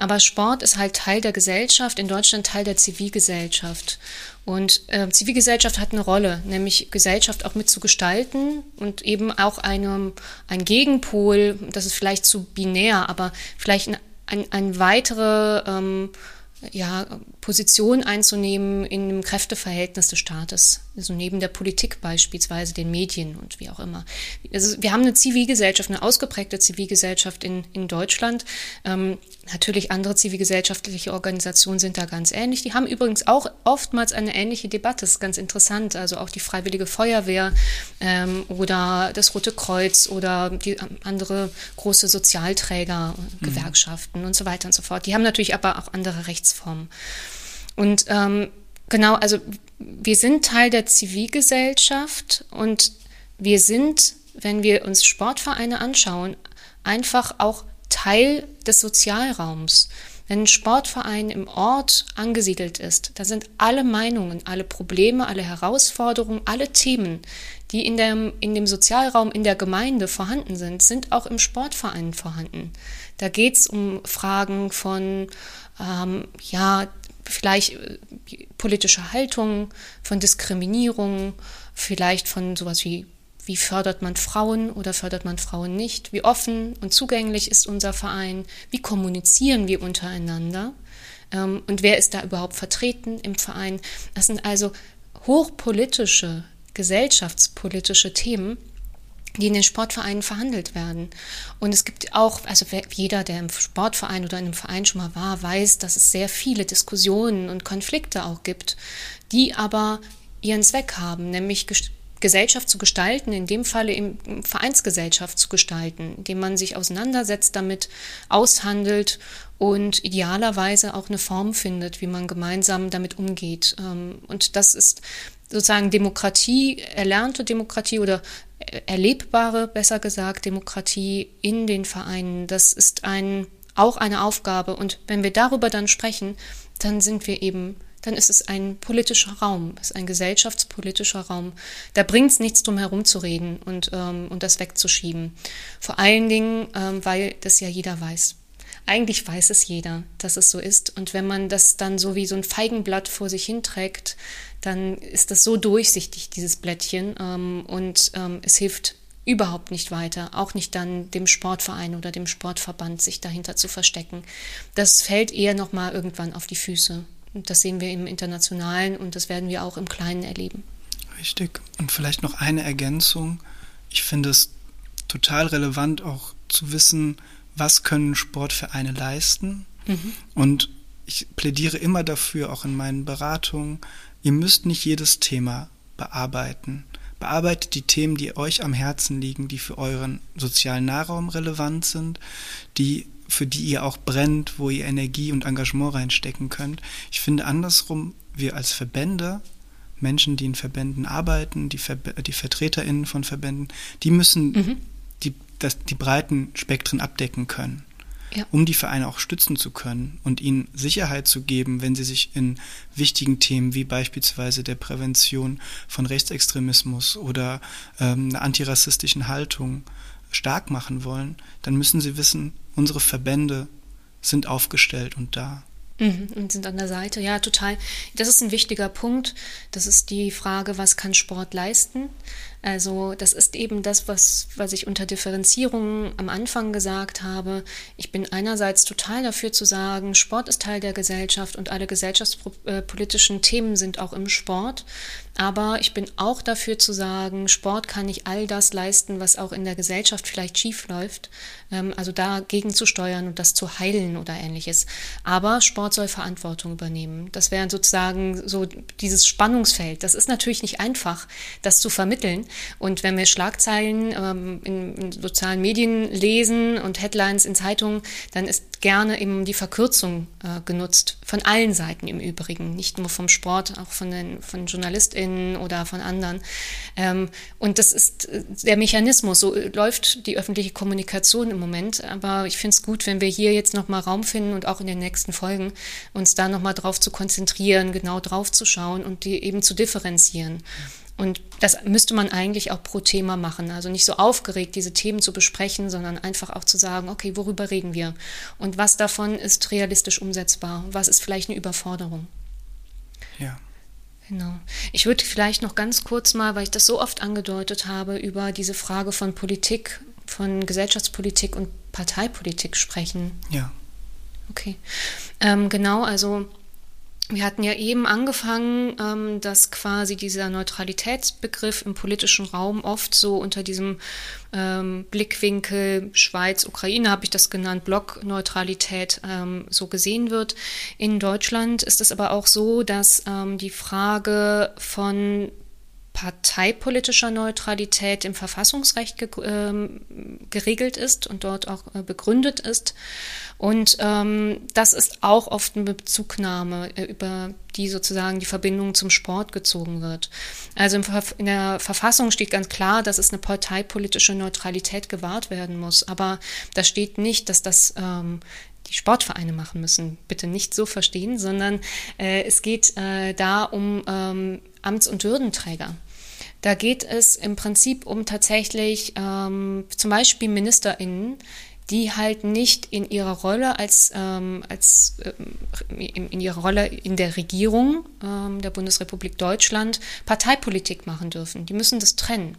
Speaker 2: Aber Sport ist halt Teil der Gesellschaft, in Deutschland Teil der Zivilgesellschaft. Und äh, Zivilgesellschaft hat eine Rolle, nämlich Gesellschaft auch mitzugestalten und eben auch eine, ein Gegenpol, das ist vielleicht zu binär, aber vielleicht ein, ein, ein weitere ähm, ja, Position einzunehmen in dem Kräfteverhältnis des Staates, also neben der Politik beispielsweise, den Medien und wie auch immer. Also wir haben eine Zivilgesellschaft, eine ausgeprägte Zivilgesellschaft in, in Deutschland. Ähm, natürlich andere zivilgesellschaftliche Organisationen sind da ganz ähnlich. Die haben übrigens auch oftmals eine ähnliche Debatte, das ist ganz interessant. Also auch die Freiwillige Feuerwehr ähm, oder das Rote Kreuz oder die andere große Sozialträger, mhm. Gewerkschaften und so weiter und so fort. Die haben natürlich aber auch andere Rechtsformen. Und ähm, genau, also wir sind Teil der Zivilgesellschaft und wir sind, wenn wir uns Sportvereine anschauen, einfach auch Teil des Sozialraums. Wenn ein Sportverein im Ort angesiedelt ist, da sind alle Meinungen, alle Probleme, alle Herausforderungen, alle Themen, die in dem, in dem Sozialraum in der Gemeinde vorhanden sind, sind auch im Sportverein vorhanden. Da geht es um Fragen von ähm, ja, vielleicht äh, politische Haltung, von Diskriminierung, vielleicht von sowas wie, wie fördert man Frauen oder fördert man Frauen nicht, wie offen und zugänglich ist unser Verein, wie kommunizieren wir untereinander? Ähm, und wer ist da überhaupt vertreten im Verein. Das sind also hochpolitische, gesellschaftspolitische Themen, die in den Sportvereinen verhandelt werden. Und es gibt auch, also jeder, der im Sportverein oder in einem Verein schon mal war, weiß, dass es sehr viele Diskussionen und Konflikte auch gibt, die aber ihren Zweck haben, nämlich Gesellschaft zu gestalten, in dem Falle im Vereinsgesellschaft zu gestalten, indem man sich auseinandersetzt damit, aushandelt und idealerweise auch eine Form findet, wie man gemeinsam damit umgeht. Ähm, und das ist sozusagen Demokratie, erlernte Demokratie oder erlebbare, besser gesagt, Demokratie in den Vereinen. Das ist ein, auch eine Aufgabe. Und wenn wir darüber dann sprechen, dann sind wir eben, dann ist es ein politischer Raum, es ist ein gesellschaftspolitischer Raum. Da bringt es nichts drum herum zu reden und, ähm, und das wegzuschieben. Vor allen Dingen, ähm, weil das ja jeder weiß. Eigentlich weiß es jeder, dass es so ist. Und wenn man das dann so wie so ein Feigenblatt vor sich hinträgt, dann ist das so durchsichtig, dieses Blättchen, ähm, und ähm, es hilft überhaupt nicht weiter, auch nicht dann dem Sportverein oder dem Sportverband sich dahinter zu verstecken. Das fällt eher nochmal irgendwann auf die Füße. Und das sehen wir im Internationalen und das werden wir auch im Kleinen erleben.
Speaker 1: Richtig. Und vielleicht noch eine Ergänzung. Ich finde es total relevant auch zu wissen, was können Sportvereine leisten. Mhm. Und ich plädiere immer dafür, auch in meinen Beratungen, Ihr müsst nicht jedes Thema bearbeiten. Bearbeitet die Themen, die euch am Herzen liegen, die für euren sozialen Nahraum relevant sind, die für die ihr auch brennt, wo ihr Energie und Engagement reinstecken könnt. Ich finde andersrum, wir als Verbände, Menschen, die in Verbänden arbeiten, die, Ver die VertreterInnen von Verbänden, die müssen mhm. Die, das, die breiten Spektren abdecken können ja. um die Vereine auch stützen zu können und ihnen Sicherheit zu geben, wenn sie sich in wichtigen Themen wie beispielsweise der Prävention von Rechtsextremismus oder ähm, einer antirassistischen Haltung stark machen wollen, dann müssen sie wissen, unsere Verbände sind aufgestellt und da.
Speaker 2: Mhm, und sind an der Seite. Ja, total. Das ist ein wichtiger Punkt. Das ist die Frage, was kann Sport leisten? Also das ist eben das, was, was ich unter Differenzierung am Anfang gesagt habe. Ich bin einerseits total dafür zu sagen, Sport ist Teil der Gesellschaft und alle gesellschaftspolitischen Themen sind auch im Sport. Aber ich bin auch dafür zu sagen, Sport kann nicht all das leisten, was auch in der Gesellschaft vielleicht schief läuft. Ähm, also dagegen zu steuern und das zu heilen oder ähnliches. Aber Sport soll Verantwortung übernehmen. Das wäre sozusagen so dieses Spannungsfeld. Das ist natürlich nicht einfach, das zu vermitteln. Und wenn wir Schlagzeilen ähm, in, in sozialen Medien lesen und Headlines in Zeitungen, dann ist gerne eben die Verkürzung äh, genutzt. Von allen Seiten im Übrigen. Nicht nur vom Sport, auch von den von JournalistInnen oder von anderen. Ähm, und das ist äh, der Mechanismus. So läuft die öffentliche Kommunikation im Moment. Aber ich finde es gut, wenn wir hier jetzt nochmal Raum finden und auch in den nächsten Folgen uns da nochmal drauf zu konzentrieren, genau drauf zu schauen und die eben zu differenzieren. Und das müsste man eigentlich auch pro Thema machen. Also nicht so aufgeregt, diese Themen zu besprechen, sondern einfach auch zu sagen, okay, worüber reden wir? Und was davon ist realistisch umsetzbar? Was ist vielleicht eine Überforderung?
Speaker 1: Ja.
Speaker 2: Genau. Ich würde vielleicht noch ganz kurz mal, weil ich das so oft angedeutet habe, über diese Frage von Politik, von Gesellschaftspolitik und Parteipolitik sprechen.
Speaker 1: Ja.
Speaker 2: Okay. Ähm, genau, also wir hatten ja eben angefangen, ähm, dass quasi dieser Neutralitätsbegriff im politischen Raum oft so unter diesem ähm, Blickwinkel Schweiz, Ukraine habe ich das genannt, Blockneutralität ähm, so gesehen wird. In Deutschland ist es aber auch so, dass die Frage von parteipolitischer Neutralität im Verfassungsrecht ge äh, geregelt ist und dort auch äh, begründet ist. Und ähm, das ist auch oft eine Bezugnahme, äh, über die sozusagen die Verbindung zum Sport gezogen wird. Also in der Verfassung steht ganz klar, dass es eine parteipolitische Neutralität gewahrt werden muss. Aber da steht nicht, dass das ähm, die Sportvereine machen müssen. Bitte nicht so verstehen, sondern äh, es geht äh, da um ähm, Amts- und Würdenträger. Da geht es im Prinzip um tatsächlich ähm, zum Beispiel MinisterInnen, die halt nicht in ihrer Rolle als, ähm, als ähm, in, ihrer Rolle in der Regierung ähm, der Bundesrepublik Deutschland Parteipolitik machen dürfen. Die müssen das trennen.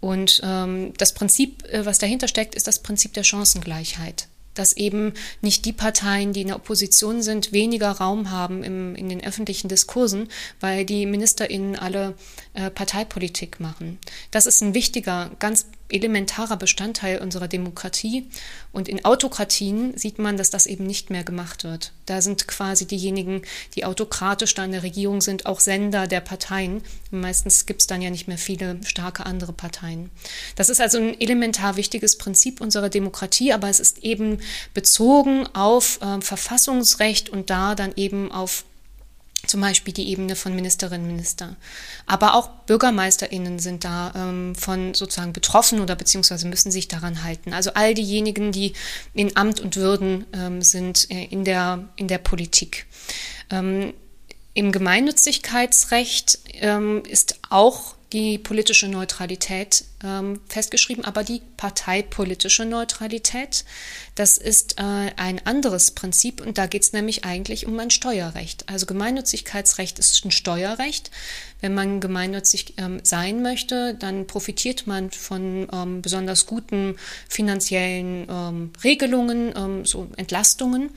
Speaker 2: Und ähm, das Prinzip, äh, was dahinter steckt, ist das Prinzip der Chancengleichheit dass eben nicht die Parteien, die in der Opposition sind, weniger Raum haben im, in den öffentlichen Diskursen, weil die MinisterInnen alle äh, Parteipolitik machen. Das ist ein wichtiger, ganz elementarer Bestandteil unserer Demokratie. Und in Autokratien sieht man, dass das eben nicht mehr gemacht wird. Da sind quasi diejenigen, die autokratisch da in der Regierung sind, auch Sender der Parteien. Meistens gibt es dann ja nicht mehr viele starke andere Parteien. Das ist also ein elementar wichtiges Prinzip unserer Demokratie, aber es ist eben bezogen auf äh, Verfassungsrecht und da dann eben auf zum Beispiel die Ebene von Ministerinnen und Minister. Aber auch BürgermeisterInnen sind da ähm, von sozusagen betroffen oder beziehungsweise müssen sich daran halten. Also all diejenigen, die in Amt und Würden ähm, sind äh, in, der, in der Politik. Ähm, Im Gemeinnützigkeitsrecht ähm, ist auch die politische Neutralität ähm, festgeschrieben, aber die parteipolitische Neutralität, das ist äh, ein anderes Prinzip und da geht es nämlich eigentlich um ein Steuerrecht. Also Gemeinnützigkeitsrecht ist ein Steuerrecht. Wenn man gemeinnützig ähm, sein möchte, dann profitiert man von ähm, besonders guten finanziellen ähm, Regelungen, ähm, so Entlastungen.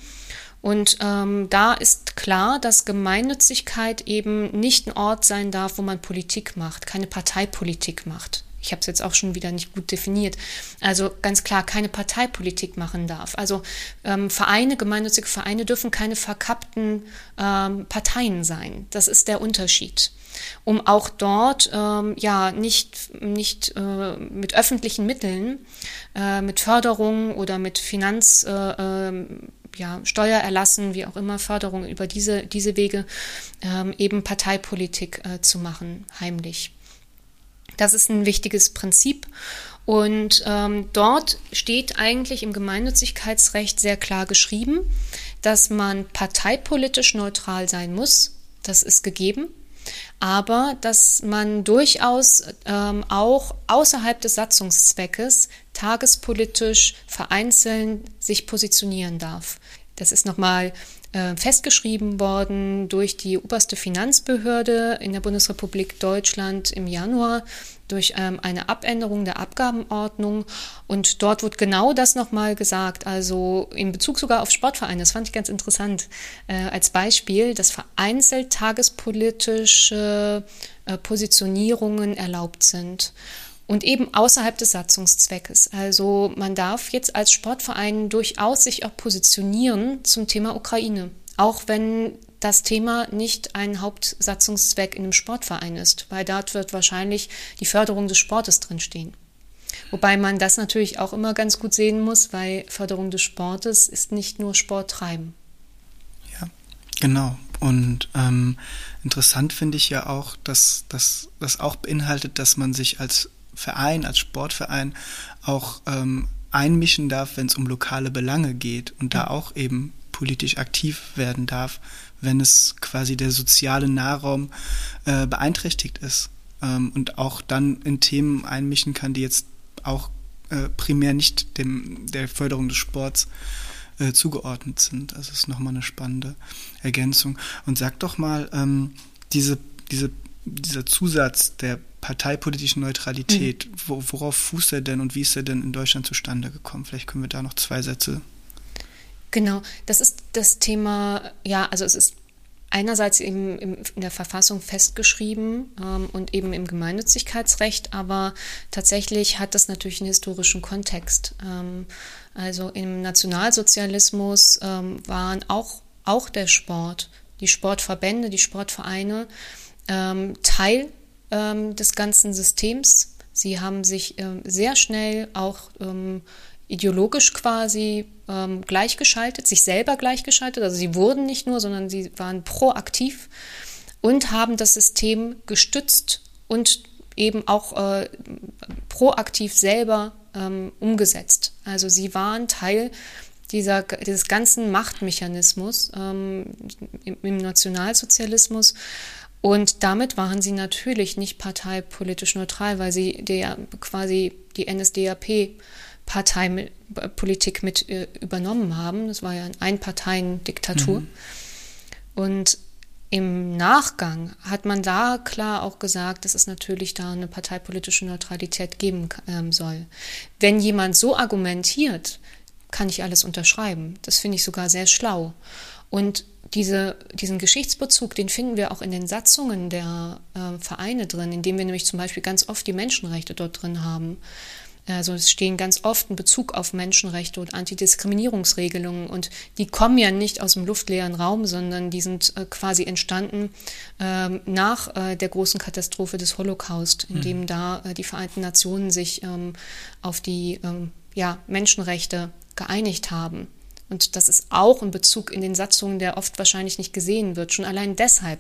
Speaker 2: Und ähm, da ist klar, dass Gemeinnützigkeit eben nicht ein Ort sein darf, wo man Politik macht, keine Parteipolitik macht. Ich habe es jetzt auch schon wieder nicht gut definiert. Also ganz klar, keine Parteipolitik machen darf. Also ähm, Vereine, gemeinnützige Vereine dürfen keine verkappten ähm, Parteien sein. Das ist der Unterschied. Um auch dort ähm, ja nicht, nicht äh, mit öffentlichen Mitteln, äh, mit Förderung oder mit Finanz äh, ähm, ja, Steuererlassen, wie auch immer, Förderung über diese, diese Wege ähm, eben Parteipolitik äh, zu machen, heimlich. Das ist ein wichtiges Prinzip. Und ähm, dort steht eigentlich im Gemeinnützigkeitsrecht sehr klar geschrieben, dass man parteipolitisch neutral sein muss. Das ist gegeben aber dass man durchaus ähm, auch außerhalb des Satzungszweckes tagespolitisch vereinzelt sich positionieren darf. Das ist nochmal äh, festgeschrieben worden durch die oberste Finanzbehörde in der Bundesrepublik Deutschland im Januar durch ähm, eine Abänderung der Abgabenordnung. Und dort wird genau das nochmal gesagt, also in Bezug sogar auf Sportvereine. Das fand ich ganz interessant äh, als Beispiel, dass vereinzelt tagespolitische äh, Positionierungen erlaubt sind und eben außerhalb des Satzungszweckes. Also man darf jetzt als Sportverein durchaus sich auch positionieren zum Thema Ukraine, auch wenn das Thema nicht ein Hauptsatzungszweck in einem Sportverein ist, weil dort wird wahrscheinlich die Förderung des Sportes drinstehen. Wobei man das natürlich auch immer ganz gut sehen muss, weil Förderung des Sportes ist nicht nur Sport treiben.
Speaker 1: Ja, genau. Und ähm, interessant finde ich ja auch, dass das auch beinhaltet, dass man sich als Verein, als Sportverein auch ähm, einmischen darf, wenn es um lokale Belange geht und da auch eben politisch aktiv werden darf, wenn es quasi der soziale Nahraum äh, beeinträchtigt ist ähm, und auch dann in Themen einmischen kann, die jetzt auch äh, primär nicht dem, der Förderung des Sports äh, zugeordnet sind. Also ist nochmal eine spannende Ergänzung. Und sag doch mal, ähm, diese, diese, dieser Zusatz der parteipolitischen Neutralität, mhm. wo, worauf fußt er denn und wie ist er denn in Deutschland zustande gekommen? Vielleicht können wir da noch zwei Sätze.
Speaker 2: Genau, das ist das Thema, ja, also es ist einerseits eben in der Verfassung festgeschrieben ähm, und eben im Gemeinnützigkeitsrecht, aber tatsächlich hat das natürlich einen historischen Kontext. Ähm, also im Nationalsozialismus ähm, waren auch, auch der Sport, die Sportverbände, die Sportvereine ähm, Teil ähm, des ganzen Systems. Sie haben sich ähm, sehr schnell auch ähm, ideologisch quasi ähm, gleichgeschaltet, sich selber gleichgeschaltet. Also sie wurden nicht nur, sondern sie waren proaktiv und haben das System gestützt und eben auch äh, proaktiv selber ähm, umgesetzt. Also sie waren Teil dieser, dieses ganzen Machtmechanismus ähm, im, im Nationalsozialismus und damit waren sie natürlich nicht parteipolitisch neutral, weil sie der, quasi die NSDAP Parteipolitik mit äh, übernommen haben. Das war ja eine Einparteiendiktatur. Mhm. Und im Nachgang hat man da klar auch gesagt, dass es natürlich da eine parteipolitische Neutralität geben ähm, soll. Wenn jemand so argumentiert, kann ich alles unterschreiben. Das finde ich sogar sehr schlau. Und diese, diesen Geschichtsbezug, den finden wir auch in den Satzungen der äh, Vereine drin, indem wir nämlich zum Beispiel ganz oft die Menschenrechte dort drin haben. Also es stehen ganz oft ein Bezug auf Menschenrechte und Antidiskriminierungsregelungen und die kommen ja nicht aus dem luftleeren Raum, sondern die sind äh, quasi entstanden äh, nach äh, der großen Katastrophe des Holocaust, in dem mhm. da äh, die Vereinten Nationen sich ähm, auf die ähm, ja, Menschenrechte geeinigt haben. Und das ist auch ein Bezug in den Satzungen, der oft wahrscheinlich nicht gesehen wird. Schon allein deshalb,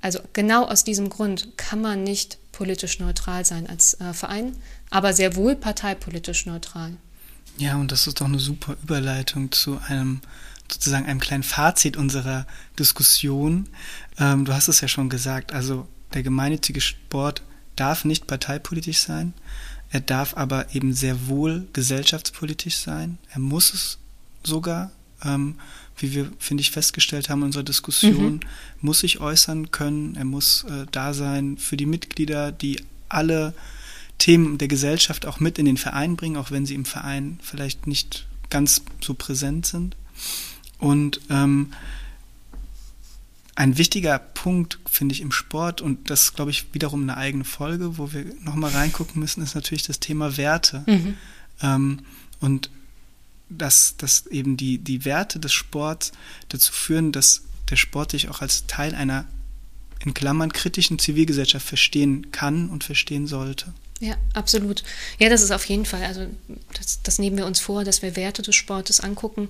Speaker 2: also genau aus diesem Grund, kann man nicht politisch neutral sein als äh, Verein, aber sehr wohl parteipolitisch neutral.
Speaker 1: Ja, und das ist doch eine super Überleitung zu einem sozusagen einem kleinen Fazit unserer Diskussion. Ähm, du hast es ja schon gesagt, also der gemeinnützige Sport darf nicht parteipolitisch sein, er darf aber eben sehr wohl gesellschaftspolitisch sein, er muss es sogar, ähm, wie wir, finde ich, festgestellt haben in unserer Diskussion, mhm. muss sich äußern können, er muss äh, da sein für die Mitglieder, die alle Themen der Gesellschaft auch mit in den Verein bringen, auch wenn sie im Verein vielleicht nicht ganz so präsent sind. Und ähm, ein wichtiger Punkt, finde ich, im Sport, und das glaube ich wiederum eine eigene Folge, wo wir nochmal reingucken müssen, ist natürlich das Thema Werte. Mhm. Ähm, und dass, dass eben die, die Werte des Sports dazu führen, dass der Sport sich auch als Teil einer in Klammern kritischen Zivilgesellschaft verstehen kann und verstehen sollte.
Speaker 2: Ja, absolut. Ja, das ist auf jeden Fall. Also das, das nehmen wir uns vor, dass wir Werte des Sportes angucken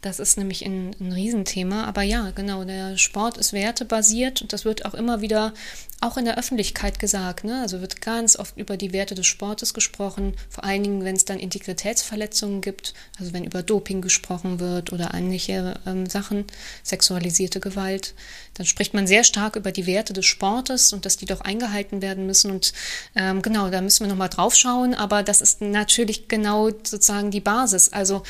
Speaker 2: das ist nämlich ein, ein Riesenthema. Aber ja, genau, der Sport ist wertebasiert und das wird auch immer wieder auch in der Öffentlichkeit gesagt. Ne? Also wird ganz oft über die Werte des Sportes gesprochen, vor allen Dingen, wenn es dann Integritätsverletzungen gibt, also wenn über Doping gesprochen wird oder ähnliche ähm, Sachen, sexualisierte Gewalt, dann spricht man sehr stark über die Werte des Sportes und dass die doch eingehalten werden müssen. Und ähm, genau, da müssen wir nochmal drauf schauen, aber das ist natürlich genau sozusagen die Basis. Also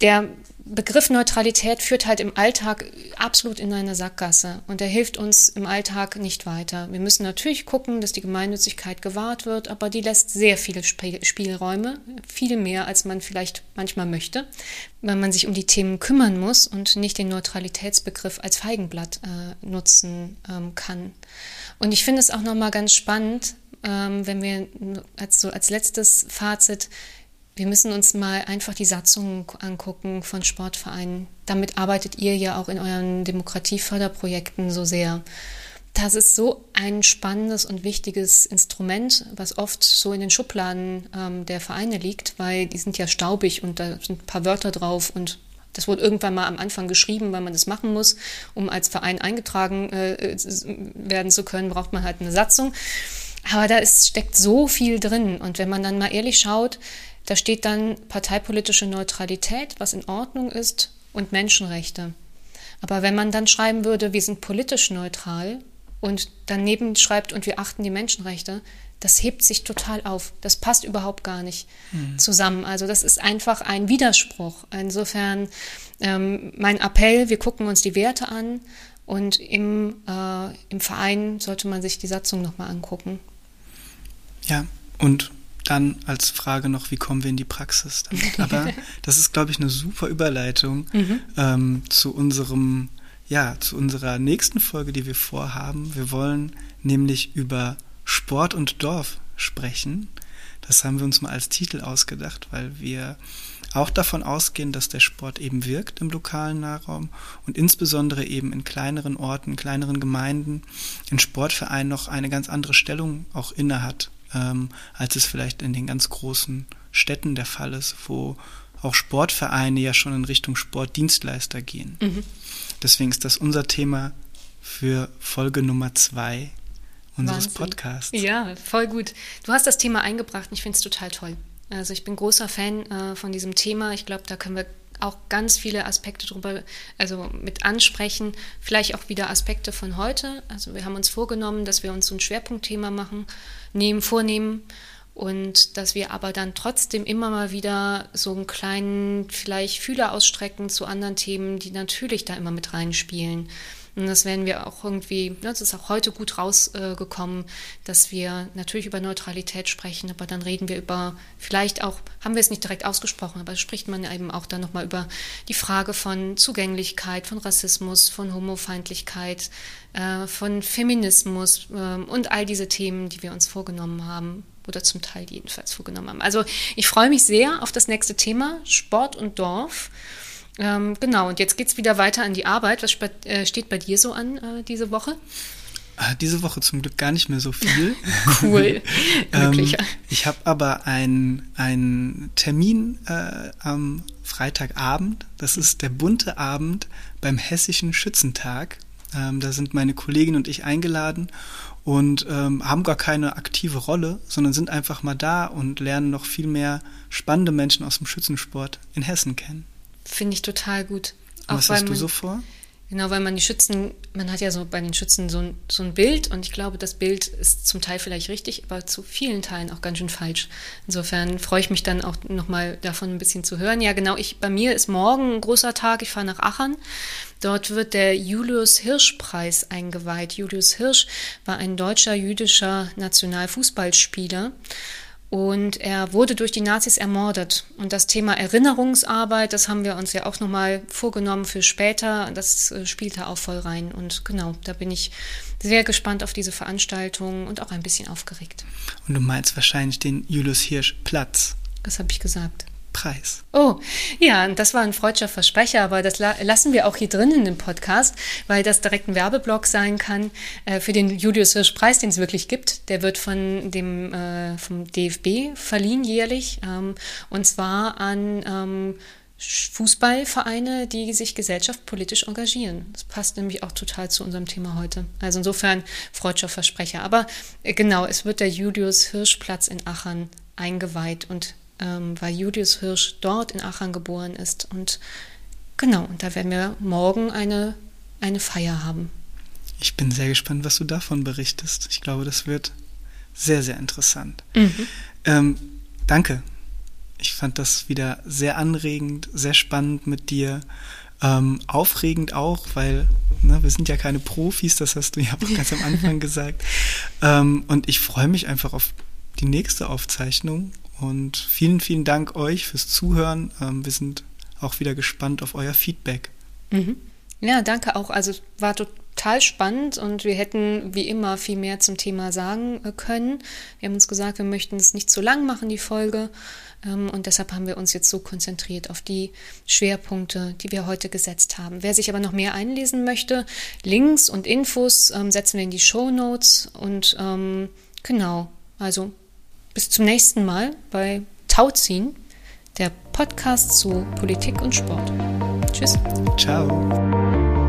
Speaker 2: der Begriff Neutralität führt halt im Alltag absolut in eine Sackgasse und er hilft uns im Alltag nicht weiter. Wir müssen natürlich gucken, dass die Gemeinnützigkeit gewahrt wird, aber die lässt sehr viele Spielräume, viel mehr, als man vielleicht manchmal möchte, wenn man sich um die Themen kümmern muss und nicht den Neutralitätsbegriff als Feigenblatt äh, nutzen ähm, kann. Und ich finde es auch nochmal ganz spannend, ähm, wenn wir als, so als letztes Fazit wir müssen uns mal einfach die Satzungen angucken von Sportvereinen. Damit arbeitet ihr ja auch in euren Demokratieförderprojekten so sehr. Das ist so ein spannendes und wichtiges Instrument, was oft so in den Schubladen ähm, der Vereine liegt, weil die sind ja staubig und da sind ein paar Wörter drauf und das wurde irgendwann mal am Anfang geschrieben, weil man das machen muss. Um als Verein eingetragen äh, werden zu können, braucht man halt eine Satzung. Aber da ist, steckt so viel drin. Und wenn man dann mal ehrlich schaut, da steht dann parteipolitische Neutralität, was in Ordnung ist, und Menschenrechte. Aber wenn man dann schreiben würde, wir sind politisch neutral und daneben schreibt, und wir achten die Menschenrechte, das hebt sich total auf. Das passt überhaupt gar nicht mhm. zusammen. Also das ist einfach ein Widerspruch. Insofern ähm, mein Appell, wir gucken uns die Werte an und im, äh, im Verein sollte man sich die Satzung nochmal angucken.
Speaker 1: Ja, und dann als Frage noch, wie kommen wir in die Praxis damit? Aber *laughs* das ist, glaube ich, eine super Überleitung mhm. ähm, zu unserem, ja, zu unserer nächsten Folge, die wir vorhaben. Wir wollen nämlich über Sport und Dorf sprechen. Das haben wir uns mal als Titel ausgedacht, weil wir auch davon ausgehen, dass der Sport eben wirkt im lokalen Nahraum und insbesondere eben in kleineren Orten, kleineren Gemeinden, in Sportvereinen noch eine ganz andere Stellung auch inne hat ähm, als es vielleicht in den ganz großen Städten der Fall ist, wo auch Sportvereine ja schon in Richtung Sportdienstleister gehen. Mhm. Deswegen ist das unser Thema für Folge Nummer zwei unseres Wahnsinn. Podcasts.
Speaker 2: Ja, voll gut. Du hast das Thema eingebracht und ich finde es total toll. Also ich bin großer Fan äh, von diesem Thema. Ich glaube, da können wir auch ganz viele Aspekte drüber, also mit ansprechen, vielleicht auch wieder Aspekte von heute. Also wir haben uns vorgenommen, dass wir uns so ein Schwerpunktthema machen, nehmen, vornehmen und dass wir aber dann trotzdem immer mal wieder so einen kleinen, vielleicht Fühler ausstrecken zu anderen Themen, die natürlich da immer mit reinspielen. Und das werden wir auch irgendwie, ne, das ist auch heute gut rausgekommen, dass wir natürlich über Neutralität sprechen, aber dann reden wir über, vielleicht auch, haben wir es nicht direkt ausgesprochen, aber spricht man eben auch dann nochmal über die Frage von Zugänglichkeit, von Rassismus, von Homofeindlichkeit, äh, von Feminismus ähm, und all diese Themen, die wir uns vorgenommen haben oder zum Teil jedenfalls vorgenommen haben. Also ich freue mich sehr auf das nächste Thema, Sport und Dorf. Ähm, genau, und jetzt geht es wieder weiter an die Arbeit. Was äh, steht bei dir so an äh, diese Woche?
Speaker 1: Ah, diese Woche zum Glück gar nicht mehr so viel. *laughs*
Speaker 2: cool. *laughs*
Speaker 1: ähm, ich habe aber einen Termin äh, am Freitagabend. Das ist der bunte Abend beim Hessischen Schützentag. Ähm, da sind meine Kollegin und ich eingeladen und ähm, haben gar keine aktive Rolle, sondern sind einfach mal da und lernen noch viel mehr spannende Menschen aus dem Schützensport in Hessen kennen.
Speaker 2: Finde ich total gut.
Speaker 1: Auch Was hast du so vor?
Speaker 2: Genau, weil man die Schützen, man hat ja so bei den Schützen so ein, so ein Bild und ich glaube, das Bild ist zum Teil vielleicht richtig, aber zu vielen Teilen auch ganz schön falsch. Insofern freue ich mich dann auch nochmal davon ein bisschen zu hören. Ja, genau, ich, bei mir ist morgen ein großer Tag, ich fahre nach Aachen. Dort wird der Julius Hirsch Preis eingeweiht. Julius Hirsch war ein deutscher jüdischer Nationalfußballspieler und er wurde durch die Nazis ermordet. Und das Thema Erinnerungsarbeit, das haben wir uns ja auch nochmal vorgenommen für später. Das äh, spielt da auch voll rein. Und genau, da bin ich sehr gespannt auf diese Veranstaltung und auch ein bisschen aufgeregt.
Speaker 1: Und du meinst wahrscheinlich den Julius Hirsch Platz.
Speaker 2: Das habe ich gesagt.
Speaker 1: Preis.
Speaker 2: Oh, ja, das war ein freudscher Versprecher, aber das la lassen wir auch hier drin in dem Podcast, weil das direkt ein Werbeblock sein kann äh, für den Julius Hirsch Preis, den es wirklich gibt. Der wird von dem äh, vom DFB verliehen jährlich ähm, und zwar an ähm, Fußballvereine, die sich gesellschaftspolitisch engagieren. Das passt nämlich auch total zu unserem Thema heute. Also insofern freudscher Versprecher. Aber äh, genau, es wird der Julius Hirsch Platz in Aachen eingeweiht und ähm, weil Julius Hirsch dort in Aachen geboren ist. Und genau, und da werden wir morgen eine, eine Feier haben.
Speaker 1: Ich bin sehr gespannt, was du davon berichtest. Ich glaube, das wird sehr, sehr interessant. Mhm. Ähm, danke. Ich fand das wieder sehr anregend, sehr spannend mit dir. Ähm, aufregend auch, weil ne, wir sind ja keine Profis, das hast du ja auch ganz am Anfang *laughs* gesagt. Ähm, und ich freue mich einfach auf die nächste Aufzeichnung. Und vielen, vielen Dank euch fürs Zuhören. Ähm, wir sind auch wieder gespannt auf euer Feedback.
Speaker 2: Mhm. Ja, danke auch. Also war total spannend und wir hätten wie immer viel mehr zum Thema sagen äh, können. Wir haben uns gesagt, wir möchten es nicht zu lang machen, die Folge. Ähm, und deshalb haben wir uns jetzt so konzentriert auf die Schwerpunkte, die wir heute gesetzt haben. Wer sich aber noch mehr einlesen möchte, Links und Infos ähm, setzen wir in die Show Notes. Und genau, also bis zum nächsten Mal bei Tauziehen, der Podcast zu Politik und Sport. Tschüss.
Speaker 1: Ciao.